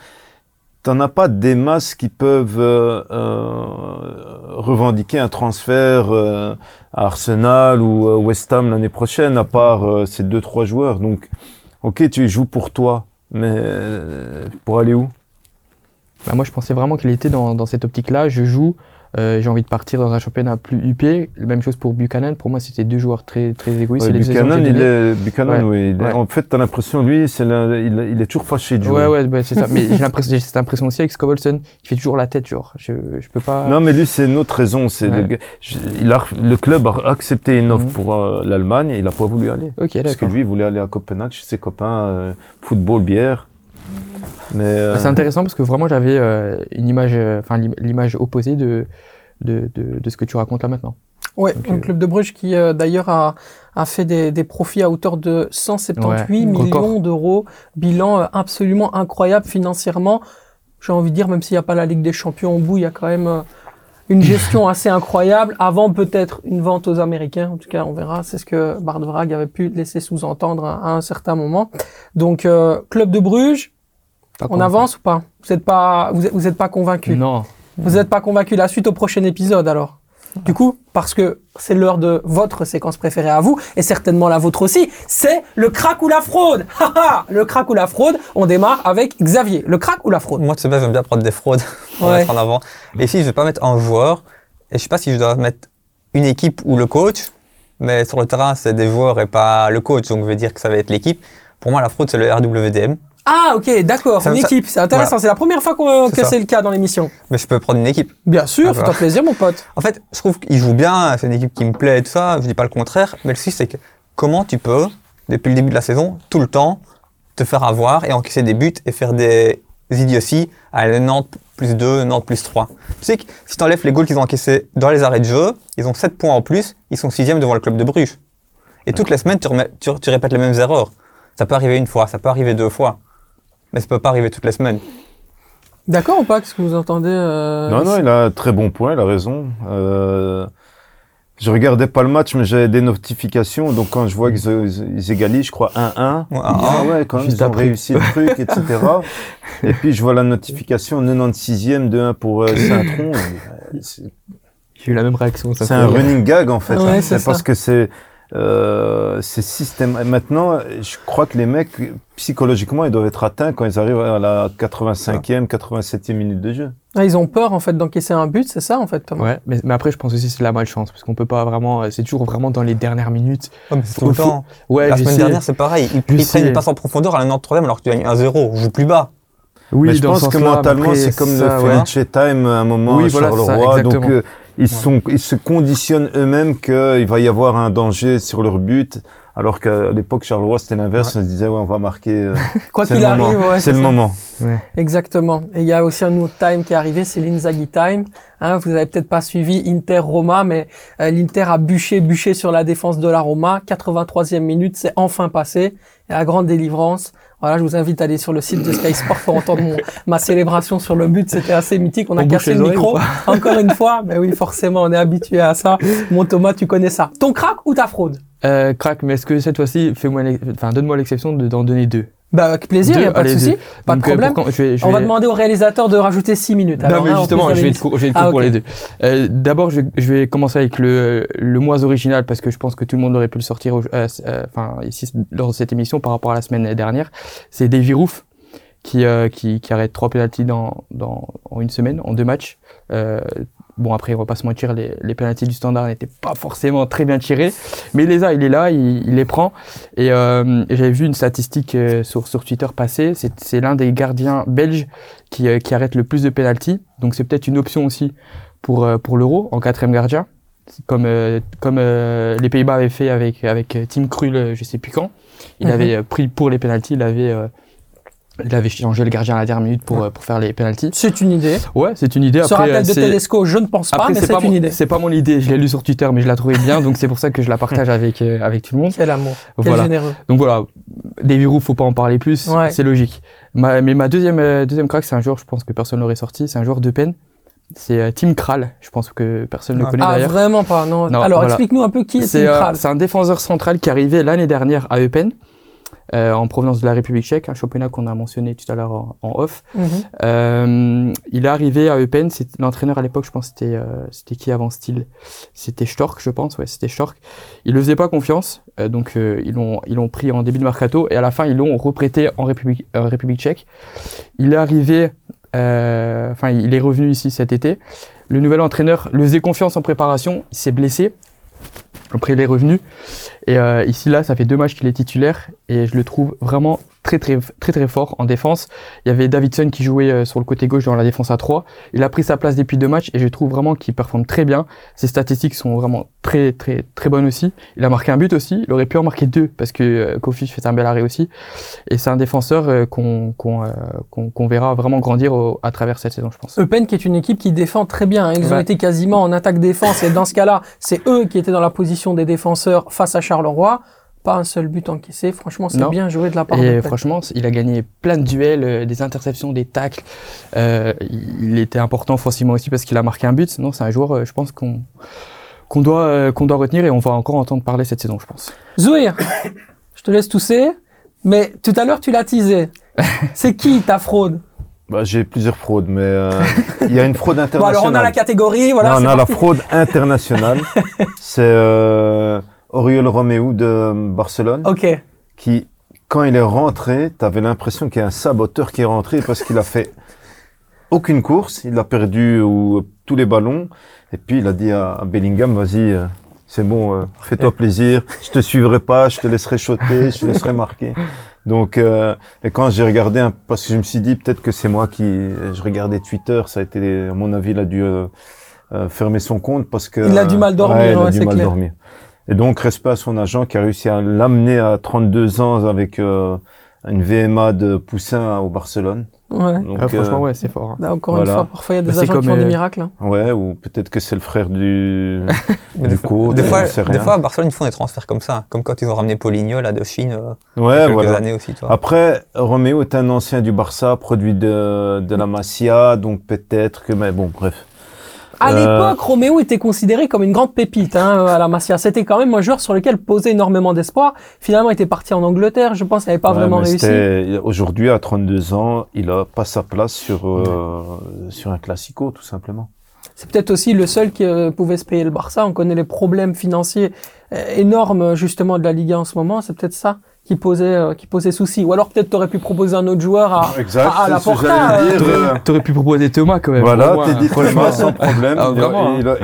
[SPEAKER 1] t'en as pas des masses qui peuvent euh, euh, revendiquer un transfert euh, à Arsenal ou West Ham l'année prochaine, à part ces deux trois joueurs. Donc, ok, tu joues pour toi, mais pour aller où?
[SPEAKER 4] Bah, moi, je pensais vraiment qu'il était dans, dans cette optique-là. Je joue, j'ai envie de partir dans un championnat plus huppé. Même chose pour Buchanan. Pour moi, c'était deux joueurs très, très égoïstes.
[SPEAKER 1] Ouais, Buchanan, il est, Buchanan,
[SPEAKER 4] Ouais,
[SPEAKER 1] oui. il est-
[SPEAKER 4] ouais.
[SPEAKER 1] En fait, t'as l'impression, lui, c'est la- il, il est toujours fâché jouer.
[SPEAKER 4] Ouais, ouais, bah, c'est ça. Mais j'ai l'impression, j'ai cette impression aussi avec Scovelson, qui fait toujours la tête, genre. Je, je peux pas.
[SPEAKER 1] Non, mais lui, c'est une autre raison. C'est le, il a, le club a accepté une offre
[SPEAKER 4] Mhm.
[SPEAKER 1] pour euh, l'Allemagne et il a pas voulu aller.
[SPEAKER 4] Ok,
[SPEAKER 1] Parce que lui, il voulait aller à Copenhague chez ses copains, euh, football, bière. Mais euh,
[SPEAKER 4] C'est intéressant parce que vraiment, j'avais euh, une image, euh, enfin, l'im- l'image opposée de, de, de, de ce que tu racontes là maintenant.
[SPEAKER 2] Ouais,
[SPEAKER 4] Donc,
[SPEAKER 2] le
[SPEAKER 4] euh,
[SPEAKER 2] club de Bruges qui euh, d'ailleurs a, a fait des, des profits à hauteur de 178
[SPEAKER 4] Ouais,
[SPEAKER 2] millions d'euros, bilan euh, absolument incroyable financièrement. J'ai envie de dire, même s'il n'y a pas la Ligue des Champions au bout, il y a quand même euh, une gestion assez incroyable. Avant peut-être une vente aux Américains, en tout cas on verra. C'est ce que Bart Vrag avait pu laisser sous-entendre à, à un certain moment. Donc euh, club de Bruges, on avance ou pas? Vous n'êtes pas, vous êtes, vous êtes pas convaincu?
[SPEAKER 4] Non.
[SPEAKER 2] vous n'êtes pas convaincu la suite au prochain épisode alors Du coup, parce que c'est l'heure de votre séquence préférée à vous, et certainement la vôtre aussi, c'est le crack ou la fraude Haha Le crack ou la fraude, on démarre avec Xavier. Le crack ou la fraude?
[SPEAKER 3] Moi, de ce base, j'aime bien prendre des fraudes pour
[SPEAKER 2] Ouais.
[SPEAKER 3] mettre en avant. Et ici, je vais pas mettre un joueur. Et je sais pas si je dois mettre une équipe ou le coach. Mais sur le terrain, c'est des joueurs et pas le coach. Donc, je vais dire que ça va être l'équipe. Pour moi, la fraude, c'est le RWDM.
[SPEAKER 2] Ah ok, d'accord, une équipe, c'est intéressant,
[SPEAKER 3] Voilà.
[SPEAKER 2] c'est la première fois
[SPEAKER 3] C'est
[SPEAKER 2] que c'est le cas dans l'émission.
[SPEAKER 3] Mais je peux prendre une équipe.
[SPEAKER 2] Bien sûr,
[SPEAKER 3] Ah,
[SPEAKER 2] fais-toi
[SPEAKER 3] voilà.
[SPEAKER 2] plaisir mon pote.
[SPEAKER 3] En fait, je trouve qu'il joue bien. C'est une équipe qui me plaît et tout ça. Je dis pas le contraire. Mais le souci, c'est que comment tu peux, depuis le début de la saison, tout le temps, te faire avoir et encaisser des buts et faire des idioties à 90 plus 2, 90 plus 3. Tu sais que si tu enlèves les goals qu'ils ont encaissés dans les arrêts de jeu, ils ont 7 points en plus, ils sont 6 devant le club de Bruges. Et toutes les semaines, tu, remets- tu- tu répètes les mêmes erreurs. Ça peut arriver une fois, ça peut arriver deux fois. Mais ça peut pas arriver toutes les semaines.
[SPEAKER 2] D'accord ou pas? Qu'est-ce que vous entendez euh,
[SPEAKER 1] Non, non, il a un très bon point, il a raison. Euh, je regardais pas le match, mais j'avais des notifications. Donc, quand je vois qu'ils ils- ils égalisent, je crois 1-1.
[SPEAKER 3] Ouais,
[SPEAKER 1] Ah ouais, quand même,
[SPEAKER 4] Juste
[SPEAKER 1] ils ont
[SPEAKER 4] après.
[SPEAKER 1] réussi le truc, etc. Et puis, je vois la notification 96e de 1 pour euh, Saint-Tron.
[SPEAKER 4] J'ai eu la même réaction. ça
[SPEAKER 1] c'est un running gag, en fait.
[SPEAKER 2] Ouais,
[SPEAKER 1] hein.
[SPEAKER 2] c'est
[SPEAKER 1] parce que c'est euh, c'est système. et Maintenant, je crois que les mecs, psychologiquement, ils doivent être atteints quand ils arrivent à la 85e, 87e minute de jeu.
[SPEAKER 2] ah, Ils ont peur en fait d'encaisser un but, c'est ça en fait Thomas?
[SPEAKER 4] Ouais, mais, mais après, je pense aussi que c'est de la malchance, parce qu'on peut pas vraiment. euh, C'est toujours vraiment dans les dernières minutes.
[SPEAKER 3] Ouais, mais c'est tout le temps.
[SPEAKER 4] Ouais,
[SPEAKER 3] la semaine
[SPEAKER 4] sais.
[SPEAKER 3] dernière, c'est pareil. Ils, prennent une passe en profondeur à la 93e alors que tu gagnes 1-0. Joue plus bas.
[SPEAKER 4] Oui,
[SPEAKER 1] mais je
[SPEAKER 4] dans
[SPEAKER 1] pense que mentalement, c'est comme
[SPEAKER 4] ça,
[SPEAKER 1] le
[SPEAKER 4] ouais.
[SPEAKER 1] Felice Time à un moment
[SPEAKER 4] Oui,
[SPEAKER 1] à
[SPEAKER 4] voilà, ça,
[SPEAKER 1] Charleroi. donc, euh, ils, sont, ils se conditionnent eux-mêmes qu'il va y avoir un danger sur leur but. Alors qu'à l'époque, Charleroi, c'était l'inverse. On se disait, ouais, on va marquer. euh,
[SPEAKER 2] Quoi qu'il arrive, ouais,
[SPEAKER 1] c'est le
[SPEAKER 2] ça.
[SPEAKER 1] moment.
[SPEAKER 2] Exactement. Et il y a aussi un autre time qui est arrivé, c'est l'Inzaghi time. Hein, vous avez peut-être pas suivi Inter-Roma, mais euh, l'Inter a bûché, bûché sur la défense de la Roma. 83e minute, c'est enfin passé. Et la grande délivrance. Voilà, je vous invite à aller sur le site de Sky Sport pour entendre mon- ma célébration sur le but. C'était assez mythique. On a
[SPEAKER 4] On
[SPEAKER 2] cassé le micro. Encore une fois. Mais oui, forcément, on est habitué à ça. Mon Thomas, tu connais ça. Ton crack ou ta fraude?
[SPEAKER 4] Euh, crack, mais est-ce que cette fois-ci, fais-moi, enfin, donne-moi l'exception de d'en donner deux.
[SPEAKER 2] Bah, avec plaisir, il
[SPEAKER 4] Deux,
[SPEAKER 2] y a pas de souci. Pas de
[SPEAKER 4] euh,
[SPEAKER 2] problème.
[SPEAKER 4] pour quand- je vais, je
[SPEAKER 2] On va demander au réalisateur de rajouter 6 minutes.
[SPEAKER 4] Non, mais
[SPEAKER 2] en
[SPEAKER 4] justement, je vais être
[SPEAKER 2] l'émission.
[SPEAKER 4] court, je vais être
[SPEAKER 2] Ah,
[SPEAKER 4] court pour les deux. Euh, D'abord, je, je vais commencer avec le, le moins original parce que je pense que tout le monde aurait pu le sortir, euh, euh, enfin ici lors de cette émission par rapport à la semaine dernière. C'est Davy Roof qui, qui qui arrête trois pénaltys dans, dans en une semaine, en deux matchs. Bon après, on va pas se mentir, les, les pénaltys du Standard n'étaient pas forcément très bien tirés, mais il les a, il est là, il, il les prend. Et, euh, et j'avais vu une statistique euh, sur sur Twitter passer, c'est l'un des gardiens belges qui, euh, qui arrête le plus de pénalty. Donc c'est peut-être une option aussi pour, pour l'Euro en quatrième gardien, comme, comme les Pays-Bas avaient fait avec, avec Tim Krul, je sais plus quand. Il
[SPEAKER 2] Mhm.
[SPEAKER 4] avait pris pour les pénalties, il avait, il avait changé le gardien à la dernière minute pour, euh, pour faire les pénalties.
[SPEAKER 2] C'est une idée.
[SPEAKER 4] Ouais, c'est une idée. Après,
[SPEAKER 2] Sera-t-elle
[SPEAKER 4] euh,
[SPEAKER 2] de
[SPEAKER 4] c'est-
[SPEAKER 2] Tedesco Je ne pense pas,
[SPEAKER 4] après,
[SPEAKER 2] mais
[SPEAKER 4] c'est
[SPEAKER 2] une
[SPEAKER 4] mon-
[SPEAKER 2] idée.
[SPEAKER 4] c'est pas mon idée. Je l'ai lu sur Twitter, mais je la trouvais bien, donc c'est pour ça que je la partage avec, euh, avec tout le monde.
[SPEAKER 2] Quel amour. Quel
[SPEAKER 4] Voilà.
[SPEAKER 2] généreux.
[SPEAKER 4] Donc voilà, Davy Roux, faut pas en parler plus,
[SPEAKER 2] Ouais.
[SPEAKER 4] c'est logique. Ma, mais ma deuxième, euh, deuxième crack, c'est un joueur, je pense que personne l'aurait sorti, c'est un joueur de peine. C'est Tim Kral, je pense que personne ne le
[SPEAKER 3] Ah.
[SPEAKER 4] connaît
[SPEAKER 2] Ah,
[SPEAKER 4] d'ailleurs.
[SPEAKER 2] vraiment pas, non.
[SPEAKER 4] Non,
[SPEAKER 2] Alors,
[SPEAKER 4] voilà.
[SPEAKER 2] explique-nous un peu qui est
[SPEAKER 4] C'est
[SPEAKER 2] Tim Kral.
[SPEAKER 4] c'est un défenseur central qui est arrivé l'année dernière à Eupen, euh, en provenance de la République tchèque, un championnat qu'on a mentionné tout à l'heure en, en off.
[SPEAKER 2] Mhm.
[SPEAKER 4] Euh, il est arrivé à Eupen, c'est l'entraîneur à l'époque, je pense, c'était euh, c'était qui avant Style C'était Stork, je pense, ouais, c'était Stork. Il ne faisait pas confiance, euh, donc ils l'ont ils l'ont pris en début de mercato et à la fin ils l'ont reprêté en République République tchèque. Il est arrivé, enfin il est revenu ici cet été. Le nouvel entraîneur le faisait confiance en préparation, il s'est blessé. Après il est revenu. Et euh, ici là ça fait deux matchs qu'il est titulaire. Et je le trouve vraiment très très très très fort en défense. Il y avait Davidson qui jouait euh, sur le côté gauche dans la défense à 3. Il a pris sa place depuis deux matchs et je trouve vraiment qu'il performe très bien. Ses statistiques sont vraiment très très très bonnes aussi. Il a marqué un but aussi. Il aurait pu en marquer deux parce que euh, Kofi fait un bel arrêt aussi. Et c'est un défenseur euh, qu'on qu'on qu'on qu'on verra vraiment grandir au- à travers cette saison, je pense.
[SPEAKER 2] Eupen qui est une équipe qui défend très bien. hein. Ils ont été quasiment en attaque-défense et dans ce cas-là, c'est eux qui étaient dans la position des défenseurs face à Charleroi. Pas un seul but encaissé. Franchement, c'est bien joué de la part
[SPEAKER 4] Et franchement, il a gagné plein de duels, euh, des interceptions, des tacles. Euh, il était important offensivement aussi parce qu'il a marqué un but. Non, c'est un joueur, euh, je pense qu'on qu'on doit euh, qu'on doit retenir et on va encore entendre parler cette saison, je pense.
[SPEAKER 2] Zouir, je te laisse tousser. Mais tout à l'heure, tu l'as teasé. C'est qui ta fraude?
[SPEAKER 1] Bah, j'ai plusieurs fraudes, mais euh, il y a une fraude
[SPEAKER 2] Bon,
[SPEAKER 1] internationale.
[SPEAKER 2] alors on a la catégorie. Voilà,
[SPEAKER 1] Non, on a la fraude internationale. c'est euh, Oriol Romeu de Barcelone
[SPEAKER 2] Ok.
[SPEAKER 1] qui, quand il est rentré, tu avais l'impression qu'il y a un saboteur qui est rentré parce qu'il a fait aucune course, il a perdu ou, tous les ballons, et puis il a dit à, à Bellingham, vas-y, euh, c'est bon, euh, fais-toi plaisir, je te suivrai pas, je te laisserai shotter, je te laisserai marquer. Donc, euh, et quand j'ai regardé, un- parce que je me suis dit peut-être que c'est moi qui, je regardais Twitter, ça a été, à mon avis, il a dû euh, euh, fermer son compte parce que
[SPEAKER 2] Il a du mal dormir,
[SPEAKER 1] ouais, il a
[SPEAKER 2] ouais,
[SPEAKER 1] du
[SPEAKER 2] c'est
[SPEAKER 1] mal
[SPEAKER 2] clair.
[SPEAKER 1] dormir. Et donc, respect à son agent qui a réussi à l'amener à 32 ans avec euh, une VMA de Poussin au Barcelone.
[SPEAKER 2] Ouais.
[SPEAKER 1] Donc,
[SPEAKER 4] Ah, franchement,
[SPEAKER 1] euh,
[SPEAKER 4] ouais, c'est fort. hein.
[SPEAKER 2] Là, encore
[SPEAKER 1] Voilà.
[SPEAKER 2] une fois, parfois il y a des
[SPEAKER 4] Bah,
[SPEAKER 2] agents qui font des
[SPEAKER 4] euh,
[SPEAKER 2] miracles. hein.
[SPEAKER 1] ouais, ou peut-être que c'est le frère du, du
[SPEAKER 3] des,
[SPEAKER 1] coach,
[SPEAKER 3] des, fois, des à Barcelone, ils font des transferts comme ça. Comme quand ils ont ramené Poligno, là, de Chine, euh, il y a
[SPEAKER 1] Ouais,
[SPEAKER 3] quelques
[SPEAKER 1] voilà.
[SPEAKER 3] années aussi, toi.
[SPEAKER 1] Après, Roméo est un ancien du Barça, produit de, de la Masia, donc peut-être que, mais bon, bref.
[SPEAKER 2] À
[SPEAKER 1] Euh,
[SPEAKER 2] l'époque, Roméo était considéré comme une grande pépite hein, à la Masia. C'était quand même un joueur sur lequel posait énormément d'espoir. Finalement, il était parti en Angleterre, je pense, il n'avait pas
[SPEAKER 1] Ouais,
[SPEAKER 2] vraiment réussi.
[SPEAKER 1] Aujourd'hui, à 32 ans, il a pas sa place sur, euh, sur un classico, tout simplement.
[SPEAKER 2] C'est peut-être aussi le seul qui euh, pouvait se payer le Barça. On connaît les problèmes financiers euh, énormes justement de la Liga en ce moment. C'est peut-être ça qui posait euh, qui posait souci. Ou alors peut-être t'aurais pu proposer un autre joueur à,
[SPEAKER 1] Exact,
[SPEAKER 2] à, à la Porta. euh,
[SPEAKER 4] T'aurais, pu proposer Thomas quand même.
[SPEAKER 1] Voilà, t'es dit
[SPEAKER 4] franchement.
[SPEAKER 1] Thomas sans problème.
[SPEAKER 4] Ah,
[SPEAKER 1] il,
[SPEAKER 4] vraiment,
[SPEAKER 1] il, a-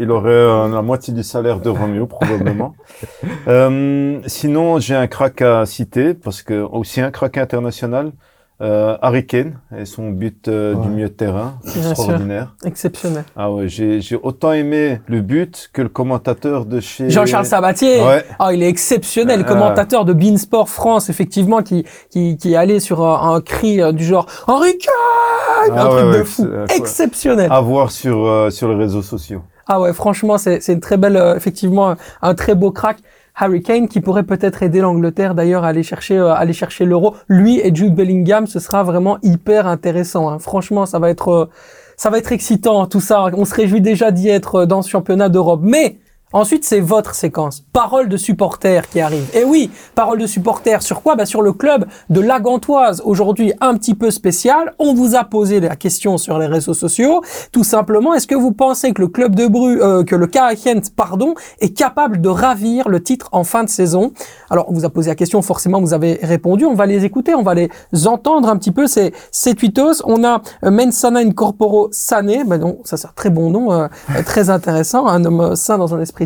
[SPEAKER 1] il aurait euh, la moitié du salaire de Romeo, probablement. euh, sinon, j'ai un crack à citer, parce que aussi un crack international. Euh, Harry Kane et son but euh, du milieu de terrain,
[SPEAKER 2] Bien
[SPEAKER 1] extraordinaire.
[SPEAKER 2] Exceptionnel.
[SPEAKER 1] Ah ouais, j'ai j'ai autant aimé le but que le commentateur de chez
[SPEAKER 2] Jean-Charles Sabatier.
[SPEAKER 1] Ouais.
[SPEAKER 2] Ah, il est exceptionnel,
[SPEAKER 1] Euh,
[SPEAKER 2] commentateur de Beansport France, effectivement, qui, qui, qui est allé sur un, un cri euh, du genre Henri Kane Un
[SPEAKER 1] Ah
[SPEAKER 2] truc
[SPEAKER 1] ouais,
[SPEAKER 2] de fou. Exceptionnel.
[SPEAKER 1] à voir sur euh, sur les réseaux sociaux.
[SPEAKER 2] Ah ouais, franchement, c'est c'est une très belle, euh, effectivement, un très beau crack. Harry Kane qui pourrait peut-être aider l'Angleterre d'ailleurs à aller chercher euh, aller chercher l'euro. Lui et Jude Bellingham, ce sera vraiment hyper intéressant. hein. Franchement, ça va être euh, ça va être excitant tout ça. On se réjouit déjà d'y être euh, dans ce championnat d'Europe. Mais ensuite, c'est votre séquence. Parole de supporters qui arrive. Et oui, parole de supporters sur quoi? Bah Sur le club de la Gantoise. Aujourd'hui, un petit peu spécial. On vous a posé la question sur les réseaux sociaux. Tout simplement, est-ce que vous pensez que le club de Bru, euh, que le KHN, pardon, est capable de ravir le titre en fin de saison? Alors, on vous a posé la question, forcément, vous avez répondu. On va les écouter, on va les entendre un petit peu. C'est ces tweetos. On a euh, Mensana Incorporo Sané. Ben non, ça c'est un très bon nom, euh, euh, très intéressant. Un homme sain dans un esprit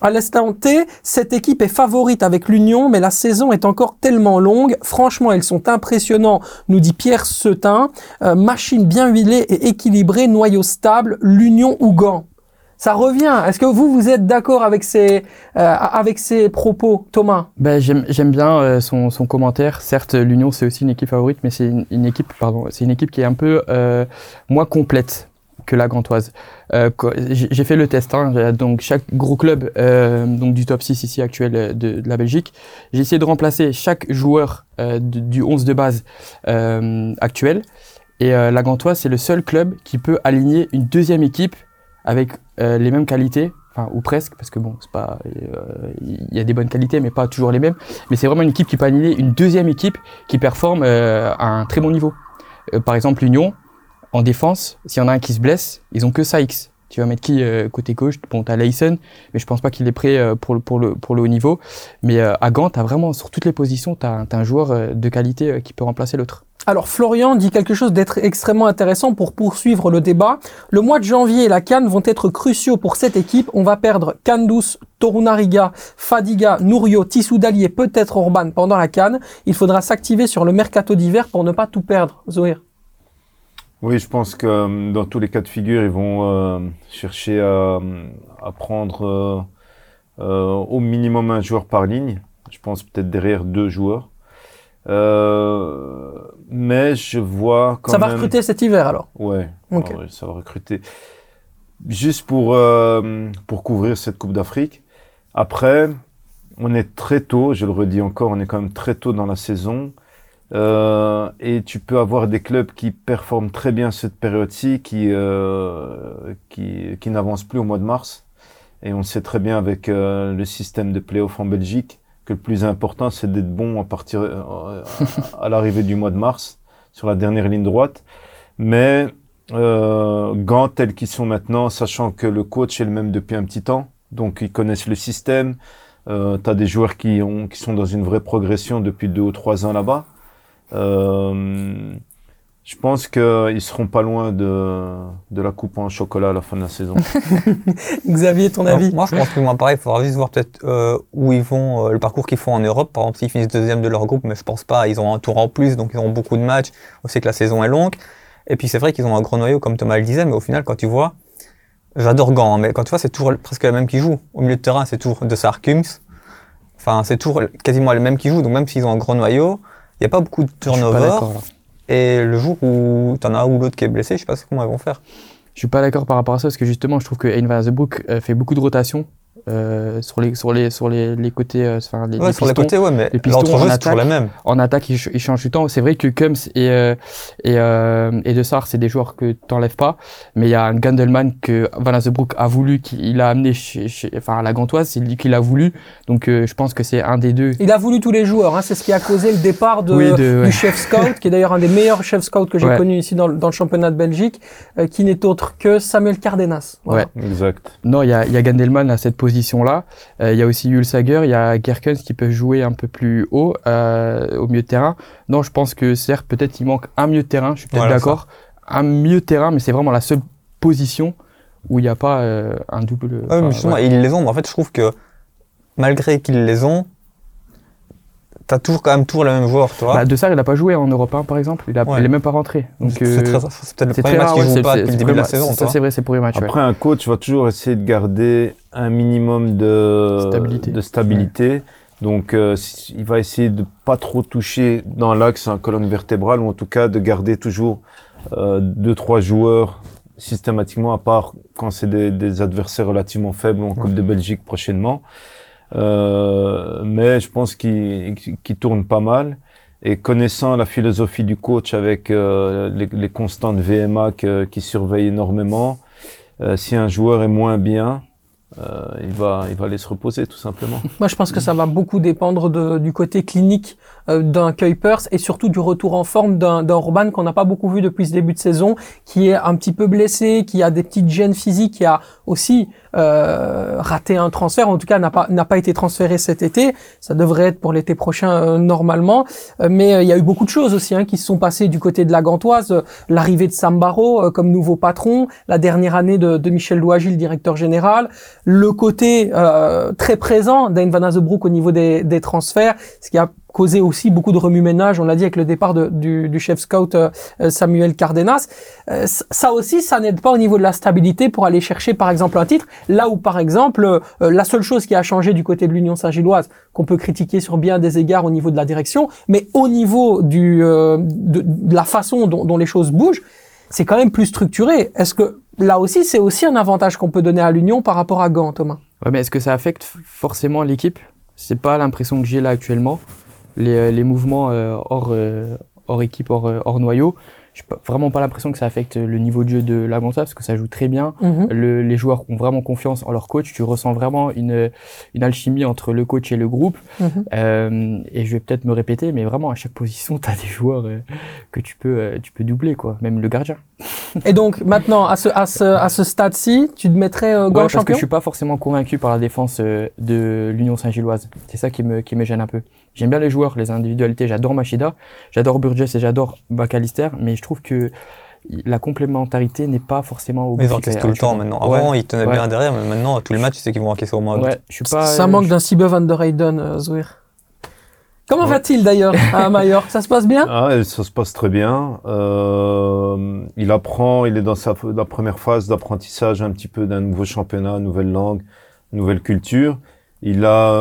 [SPEAKER 2] À l'instant T, cette équipe est favorite avec l'Union, mais la saison est encore tellement longue. Franchement, ils sont impressionnants, nous dit Pierre Setin. Euh, machine bien huilée et équilibrée, noyau stable, l'Union ou Gand. Ça revient. Est-ce que vous, vous êtes d'accord avec ces, euh, avec ces propos, Thomas?
[SPEAKER 4] Ben, j'aime, bien euh, son, son commentaire. Certes, l'Union c'est aussi une équipe favorite, mais c'est une, équipe, une équipe qui est un peu moins complète que la Gantoise. Euh, j'ai fait le test, hein, donc chaque gros club euh, donc du top 6 ici actuel euh, de, la Belgique, j'ai essayé de remplacer chaque joueur du, du 11 de base actuel. Et la Gantoise, c'est le seul club qui peut aligner une deuxième équipe avec les mêmes qualités, enfin ou presque, parce que bon, c'est pas, il y a des bonnes qualités, mais pas toujours les mêmes. Mais c'est vraiment une équipe qui peut aligner une deuxième équipe qui performe à un très bon niveau. Par exemple, l'Union, en défense, s'il y en a un qui se blesse, ils ont que Saïx. Tu vas mettre qui euh, côté gauche? Bon, t'as Leisen, mais je pense pas qu'il est prêt euh, pour, le, haut niveau. Mais euh, à Gand, t'as vraiment, sur toutes les positions, t'as as un joueur de qualité qui peut remplacer l'autre.
[SPEAKER 2] Alors Florian dit quelque chose d'être extrêmement intéressant pour poursuivre le débat. Le mois de janvier et la Cannes vont être cruciaux pour cette équipe. On va perdre Kandus, Torunariga, Fadiga, Nourio, Tissoudali et peut-être Orban pendant la Cannes. Il faudra s'activer sur le mercato d'hiver pour ne pas tout perdre. Zoé.
[SPEAKER 1] Oui, je pense que euh, dans tous les cas de figure, ils vont euh, chercher à, à prendre euh, euh, au minimum un joueur par ligne. Je pense peut-être derrière deux joueurs. Mais je vois quand
[SPEAKER 2] Ça va recruter cet hiver alors.
[SPEAKER 1] Ouais,
[SPEAKER 2] Ok.
[SPEAKER 1] ouais, ça va recruter. Juste pour, pour couvrir cette Coupe d'Afrique. Après, on est très tôt, je le redis encore, on est quand même très tôt dans la saison. Euh, et tu peux avoir des clubs qui performent très bien cette période-ci, qui, euh, qui, qui n'avancent plus au mois de mars. Et on sait très bien avec euh, le système de play-off en Belgique que le plus important, c'est d'être bon à partir euh, à, l'arrivée du mois de mars sur la dernière ligne droite. Mais euh, Gant tels qu'ils sont maintenant, sachant que le coach est le même depuis un petit temps, donc ils connaissent le système. Euh, tu as des joueurs qui, ont, qui sont dans une vraie progression depuis deux ou trois ans là-bas. Euh, je pense qu'ils seront pas loin de, de la coupe en chocolat à la fin de la saison.
[SPEAKER 2] Xavier, ton avis?
[SPEAKER 3] Moi, je pense que moi, pareil, il faudra juste voir peut-être euh, où ils vont, euh, le parcours qu'ils font en Europe. Par exemple, s'ils finissent deuxième de leur groupe, mais je pense pas. Ils ont un tour en plus, donc ils ont beaucoup de matchs. On sait que la saison est longue. Et puis, c'est vrai qu'ils ont un gros noyau, comme Thomas le disait, mais au final, quand tu vois, j'adore Gant, hein, mais quand tu vois, c'est toujours presque la même qui joue. Au milieu de terrain, c'est toujours de Sarkums. Enfin, c'est toujours quasiment les mêmes qui jouent. Donc, même s'ils ont un gros noyau, il n'y a pas beaucoup de turnover. Et le jour où t'en as un ou l'autre qui est blessé, je sais pas comment ils vont faire.
[SPEAKER 4] Je suis pas d'accord par rapport à ça parce que justement, je trouve que van the euh, fait beaucoup de rotation euh, sur les sur les sur les, les côtés, euh, enfin les,
[SPEAKER 3] Ouais,
[SPEAKER 4] les
[SPEAKER 3] sur les
[SPEAKER 4] pistons.
[SPEAKER 3] côtés, ouais, mais
[SPEAKER 4] les pistons
[SPEAKER 3] l'entrejeu,
[SPEAKER 4] en
[SPEAKER 3] c'est toujours
[SPEAKER 4] attaque.
[SPEAKER 3] la même.
[SPEAKER 4] En attaque, il, ch- il change du temps. C'est vrai que Kums et euh, et euh, et De Sar, c'est des joueurs que t'enlèves pas, mais il y a un Gandelman que Van the Broek a voulu, qu'il a amené chez, chez- enfin à la Gantoise, c'est lui qui l'a voulu. Donc euh, je pense que c'est un des deux.
[SPEAKER 2] Il a voulu tous les joueurs, hein, c'est ce qui a causé le départ de,
[SPEAKER 4] Oui, de- ouais.
[SPEAKER 2] du chef scout, qui est d'ailleurs un des meilleurs chefs scouts que j'ai
[SPEAKER 4] Ouais.
[SPEAKER 2] connu ici dans, le- dans le championnat de Belgique, euh, qui n'est autre que Samuel Cardenas. Voilà.
[SPEAKER 1] exact.
[SPEAKER 4] Non, il y a, il y a Gandelman à cette position-là. Euh, Il y a aussi Hulsager, il y a Gerkens qui peuvent jouer un peu plus haut euh, au milieu de terrain. Non, je pense que certes, peut-être il manque un milieu de terrain, je suis peut-être
[SPEAKER 3] Voilà,
[SPEAKER 4] d'accord. Un milieu de terrain, mais c'est vraiment la seule position où il n'y a pas euh, un double. Enfin,
[SPEAKER 3] mais justement,
[SPEAKER 4] ouais.
[SPEAKER 3] ils les ont, en fait, je trouve que malgré qu'ils les ont, t'as toujours quand même toujours les mêmes joueurs, tu vois.
[SPEAKER 4] Bah, de ça, il n'a pas joué en Europe 1, par exemple. Il, a,
[SPEAKER 3] Ouais.
[SPEAKER 4] il est même pas rentré. Donc,
[SPEAKER 3] c'est
[SPEAKER 4] euh,
[SPEAKER 3] peut-être le
[SPEAKER 4] c'est
[SPEAKER 3] premier
[SPEAKER 4] très
[SPEAKER 3] match
[SPEAKER 4] rare.
[SPEAKER 3] qu'ils
[SPEAKER 4] ouais,
[SPEAKER 3] jouent
[SPEAKER 4] c'est-
[SPEAKER 3] pas depuis le début de la
[SPEAKER 4] premier-
[SPEAKER 3] saison,
[SPEAKER 4] Ça, c'est vrai, c'est pour les matchs. ouais.
[SPEAKER 1] Après, un coach va toujours essayer de garder un minimum de
[SPEAKER 4] Stabilité.
[SPEAKER 1] de stabilité. Donc, euh, il va essayer de pas trop toucher dans l'axe, en colonne vertébrale, ou en tout cas de garder toujours euh, deux, trois joueurs systématiquement, à part quand c'est des, des adversaires relativement faibles en Coupe de Belgique prochainement. Euh, mais je pense qu'il qu'il tourne pas mal. Et connaissant la philosophie du coach avec euh, les, les constantes VMA que- qui surveillent énormément, euh, si un joueur est moins bien, il va il va aller se reposer tout simplement.
[SPEAKER 2] Moi, je pense que ça va beaucoup dépendre de- du côté clinique d'un Kuipers et surtout du retour en forme d'un Orban qu'on n'a pas beaucoup vu depuis ce début de saison, qui est un petit peu blessé, qui a des petites gênes physiques, qui a aussi euh, raté un transfert, en tout cas n'a pas n'a pas été transféré cet été. Ça devrait être pour l'été prochain euh, normalement, Euh, mais euh, il y a eu beaucoup de choses aussi hein, qui se sont passées du côté de la Gantoise. Euh, L'arrivée de Sam Barrow euh, comme nouveau patron, la dernière année de, de Michel Louagie, le directeur général, le côté euh, très présent d'Ain Van Azebroek au niveau des, des transferts, ce qui a causé aussi beaucoup de remue-ménage, on l'a dit avec le départ du, chef scout euh, euh, Samuel Cardenas. Euh, ça aussi, ça n'aide pas au niveau de la stabilité pour aller chercher par exemple un titre, là où par exemple la seule chose qui a changé du côté de l'Union Saint-Gilloise, qu'on peut critiquer sur bien des égards au niveau de la direction, mais au niveau de, la façon dont, les choses bougent, c'est quand même plus structuré. Est-ce que là aussi, c'est aussi un avantage qu'on peut donner à l'Union par rapport à Gand, Thomas?
[SPEAKER 4] Ouais, mais est-ce que ça affecte forcément l'équipe? C'est pas l'impression que j'ai là actuellement. Les, euh, les mouvements euh, hors, euh, hors équipe, hors, hors noyau, j'ai pas- vraiment pas l'impression que ça affecte le niveau de jeu de la Gonta parce que ça joue très bien. Le- les joueurs ont vraiment confiance en leur coach. Tu ressens vraiment une, une alchimie entre le coach et le groupe.
[SPEAKER 2] Mhm.
[SPEAKER 4] Euh, et je vais peut-être me répéter, mais vraiment à chaque position, tu as des joueurs euh, que tu peux, euh, tu peux doubler, quoi. Même le gardien.
[SPEAKER 2] Et donc maintenant, à ce, à ce, à ce stade-ci, tu te mettrais euh,
[SPEAKER 4] Ouais, parce que
[SPEAKER 2] champion?
[SPEAKER 4] je suis pas forcément convaincu par la défense de l'Union Saint-Gilloise. C'est ça qui me, qui me gêne un peu. J'aime bien les joueurs, les individualités. J'adore Machida, j'adore Burgess et j'adore McAllister, mais je trouve que la complémentarité n'est pas forcément au
[SPEAKER 3] Mais ils encaissent tout le temps maintenant. Avant,
[SPEAKER 4] Ouais,
[SPEAKER 3] ils tenaient
[SPEAKER 4] ouais.
[SPEAKER 3] bien derrière, mais maintenant, tous les matchs, tu sais qu'ils vont encaisser au moins un
[SPEAKER 4] je suis pas.
[SPEAKER 2] Ça
[SPEAKER 4] euh,
[SPEAKER 2] manque
[SPEAKER 4] je-
[SPEAKER 2] d'un Sibe Van der Heyden, euh, Zouir. Comment
[SPEAKER 1] Ouais.
[SPEAKER 2] va-t-il d'ailleurs à Majorque Ça se passe bien?
[SPEAKER 1] Ah, ça se passe très bien. Euh, il apprend, il est dans sa la première phase d'apprentissage un petit peu d'un nouveau championnat, nouvelle langue, nouvelle culture. Il a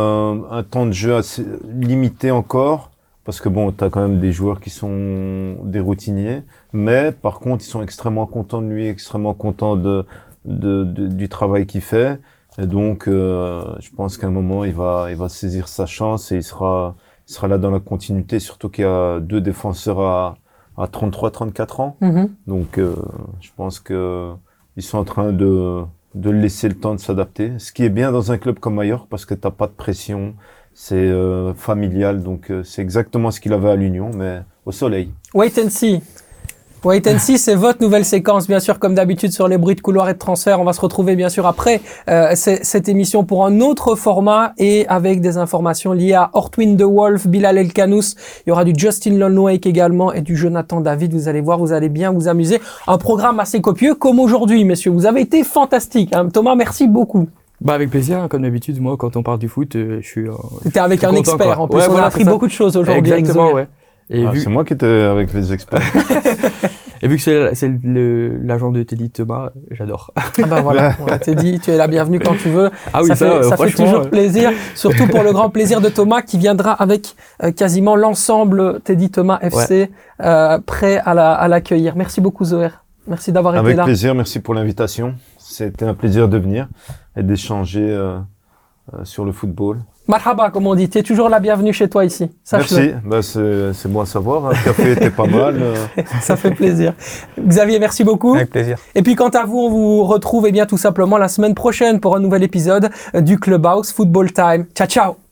[SPEAKER 1] un temps de jeu assez limité encore, parce que bon, tu as quand même des joueurs qui sont des routiniers, mais par contre, ils sont extrêmement contents de lui, extrêmement contents de, de, de- du travail qu'il fait. Et donc, euh, je pense qu'à un moment, il va, il va saisir sa chance et il sera, il sera là dans la continuité, surtout qu'il y a deux défenseurs à, à 33-34 ans.
[SPEAKER 2] Mhm.
[SPEAKER 1] Donc, euh, je pense que ils sont en train de, de laisser le temps de s'adapter. Ce qui est bien dans un club comme Mallorca, parce que t'as pas de pression, c'est euh, familial, donc euh, c'est exactement ce qu'il avait à l'Union, mais au soleil.
[SPEAKER 2] Wait and see. Wait and see, c'est votre nouvelle séquence, bien sûr, comme d'habitude sur les bruits de couloir et de transfert. On va se retrouver, bien sûr, après euh, cette émission pour un autre format et avec des informations liées à Ortwin de Wolf, Bilal El Kanous. Il y aura du Justin Lulwake également et du Jonathan David. Vous allez voir, vous allez bien vous amuser. Un programme assez copieux, comme aujourd'hui, messieurs. Vous avez été fantastiques. hein. Thomas, merci beaucoup.
[SPEAKER 4] Bah avec plaisir, hein, comme d'habitude. Moi, quand on parle du foot, euh, je suis. euh,
[SPEAKER 2] C'était avec un
[SPEAKER 4] content,
[SPEAKER 2] expert.
[SPEAKER 4] quoi.
[SPEAKER 2] En plus,
[SPEAKER 4] Ouais,
[SPEAKER 2] on
[SPEAKER 4] voilà,
[SPEAKER 2] a appris beaucoup de choses aujourd'hui.
[SPEAKER 4] Exactement, ouais.
[SPEAKER 1] Ah,
[SPEAKER 4] vu,
[SPEAKER 1] c'est moi qui étais avec les experts.
[SPEAKER 4] et vu que c'est l'agent de Teddy Thomas, j'adore.
[SPEAKER 2] Ah bah voilà, on t'a dit, tu es la bienvenue quand tu veux.
[SPEAKER 4] Ah oui,
[SPEAKER 2] ça,
[SPEAKER 4] ça,
[SPEAKER 2] fait,
[SPEAKER 4] euh,
[SPEAKER 2] ça fait
[SPEAKER 4] franchement,
[SPEAKER 2] toujours
[SPEAKER 4] euh,
[SPEAKER 2] plaisir, surtout pour le grand plaisir de Thomas qui viendra avec euh, quasiment l'ensemble Teddy Thomas FC euh, prêt à la- à l'accueillir. Merci beaucoup Zoé. Merci d'avoir été
[SPEAKER 1] Avec
[SPEAKER 2] là.
[SPEAKER 1] plaisir, merci pour l'invitation. C'était un plaisir de venir et d'échanger euh, euh, sur le football.
[SPEAKER 2] Marhaba, comme on dit, tu es toujours la bienvenue chez toi ici.
[SPEAKER 1] Merci, bah, c'est c'est bon à savoir. hein. Le café était pas mal. euh.
[SPEAKER 2] Ça fait plaisir. Xavier, merci beaucoup.
[SPEAKER 3] Avec plaisir.
[SPEAKER 2] Et puis quant à vous, on vous retrouve eh bien tout simplement la semaine prochaine pour un nouvel épisode du Clubhouse Football Time. Ciao ciao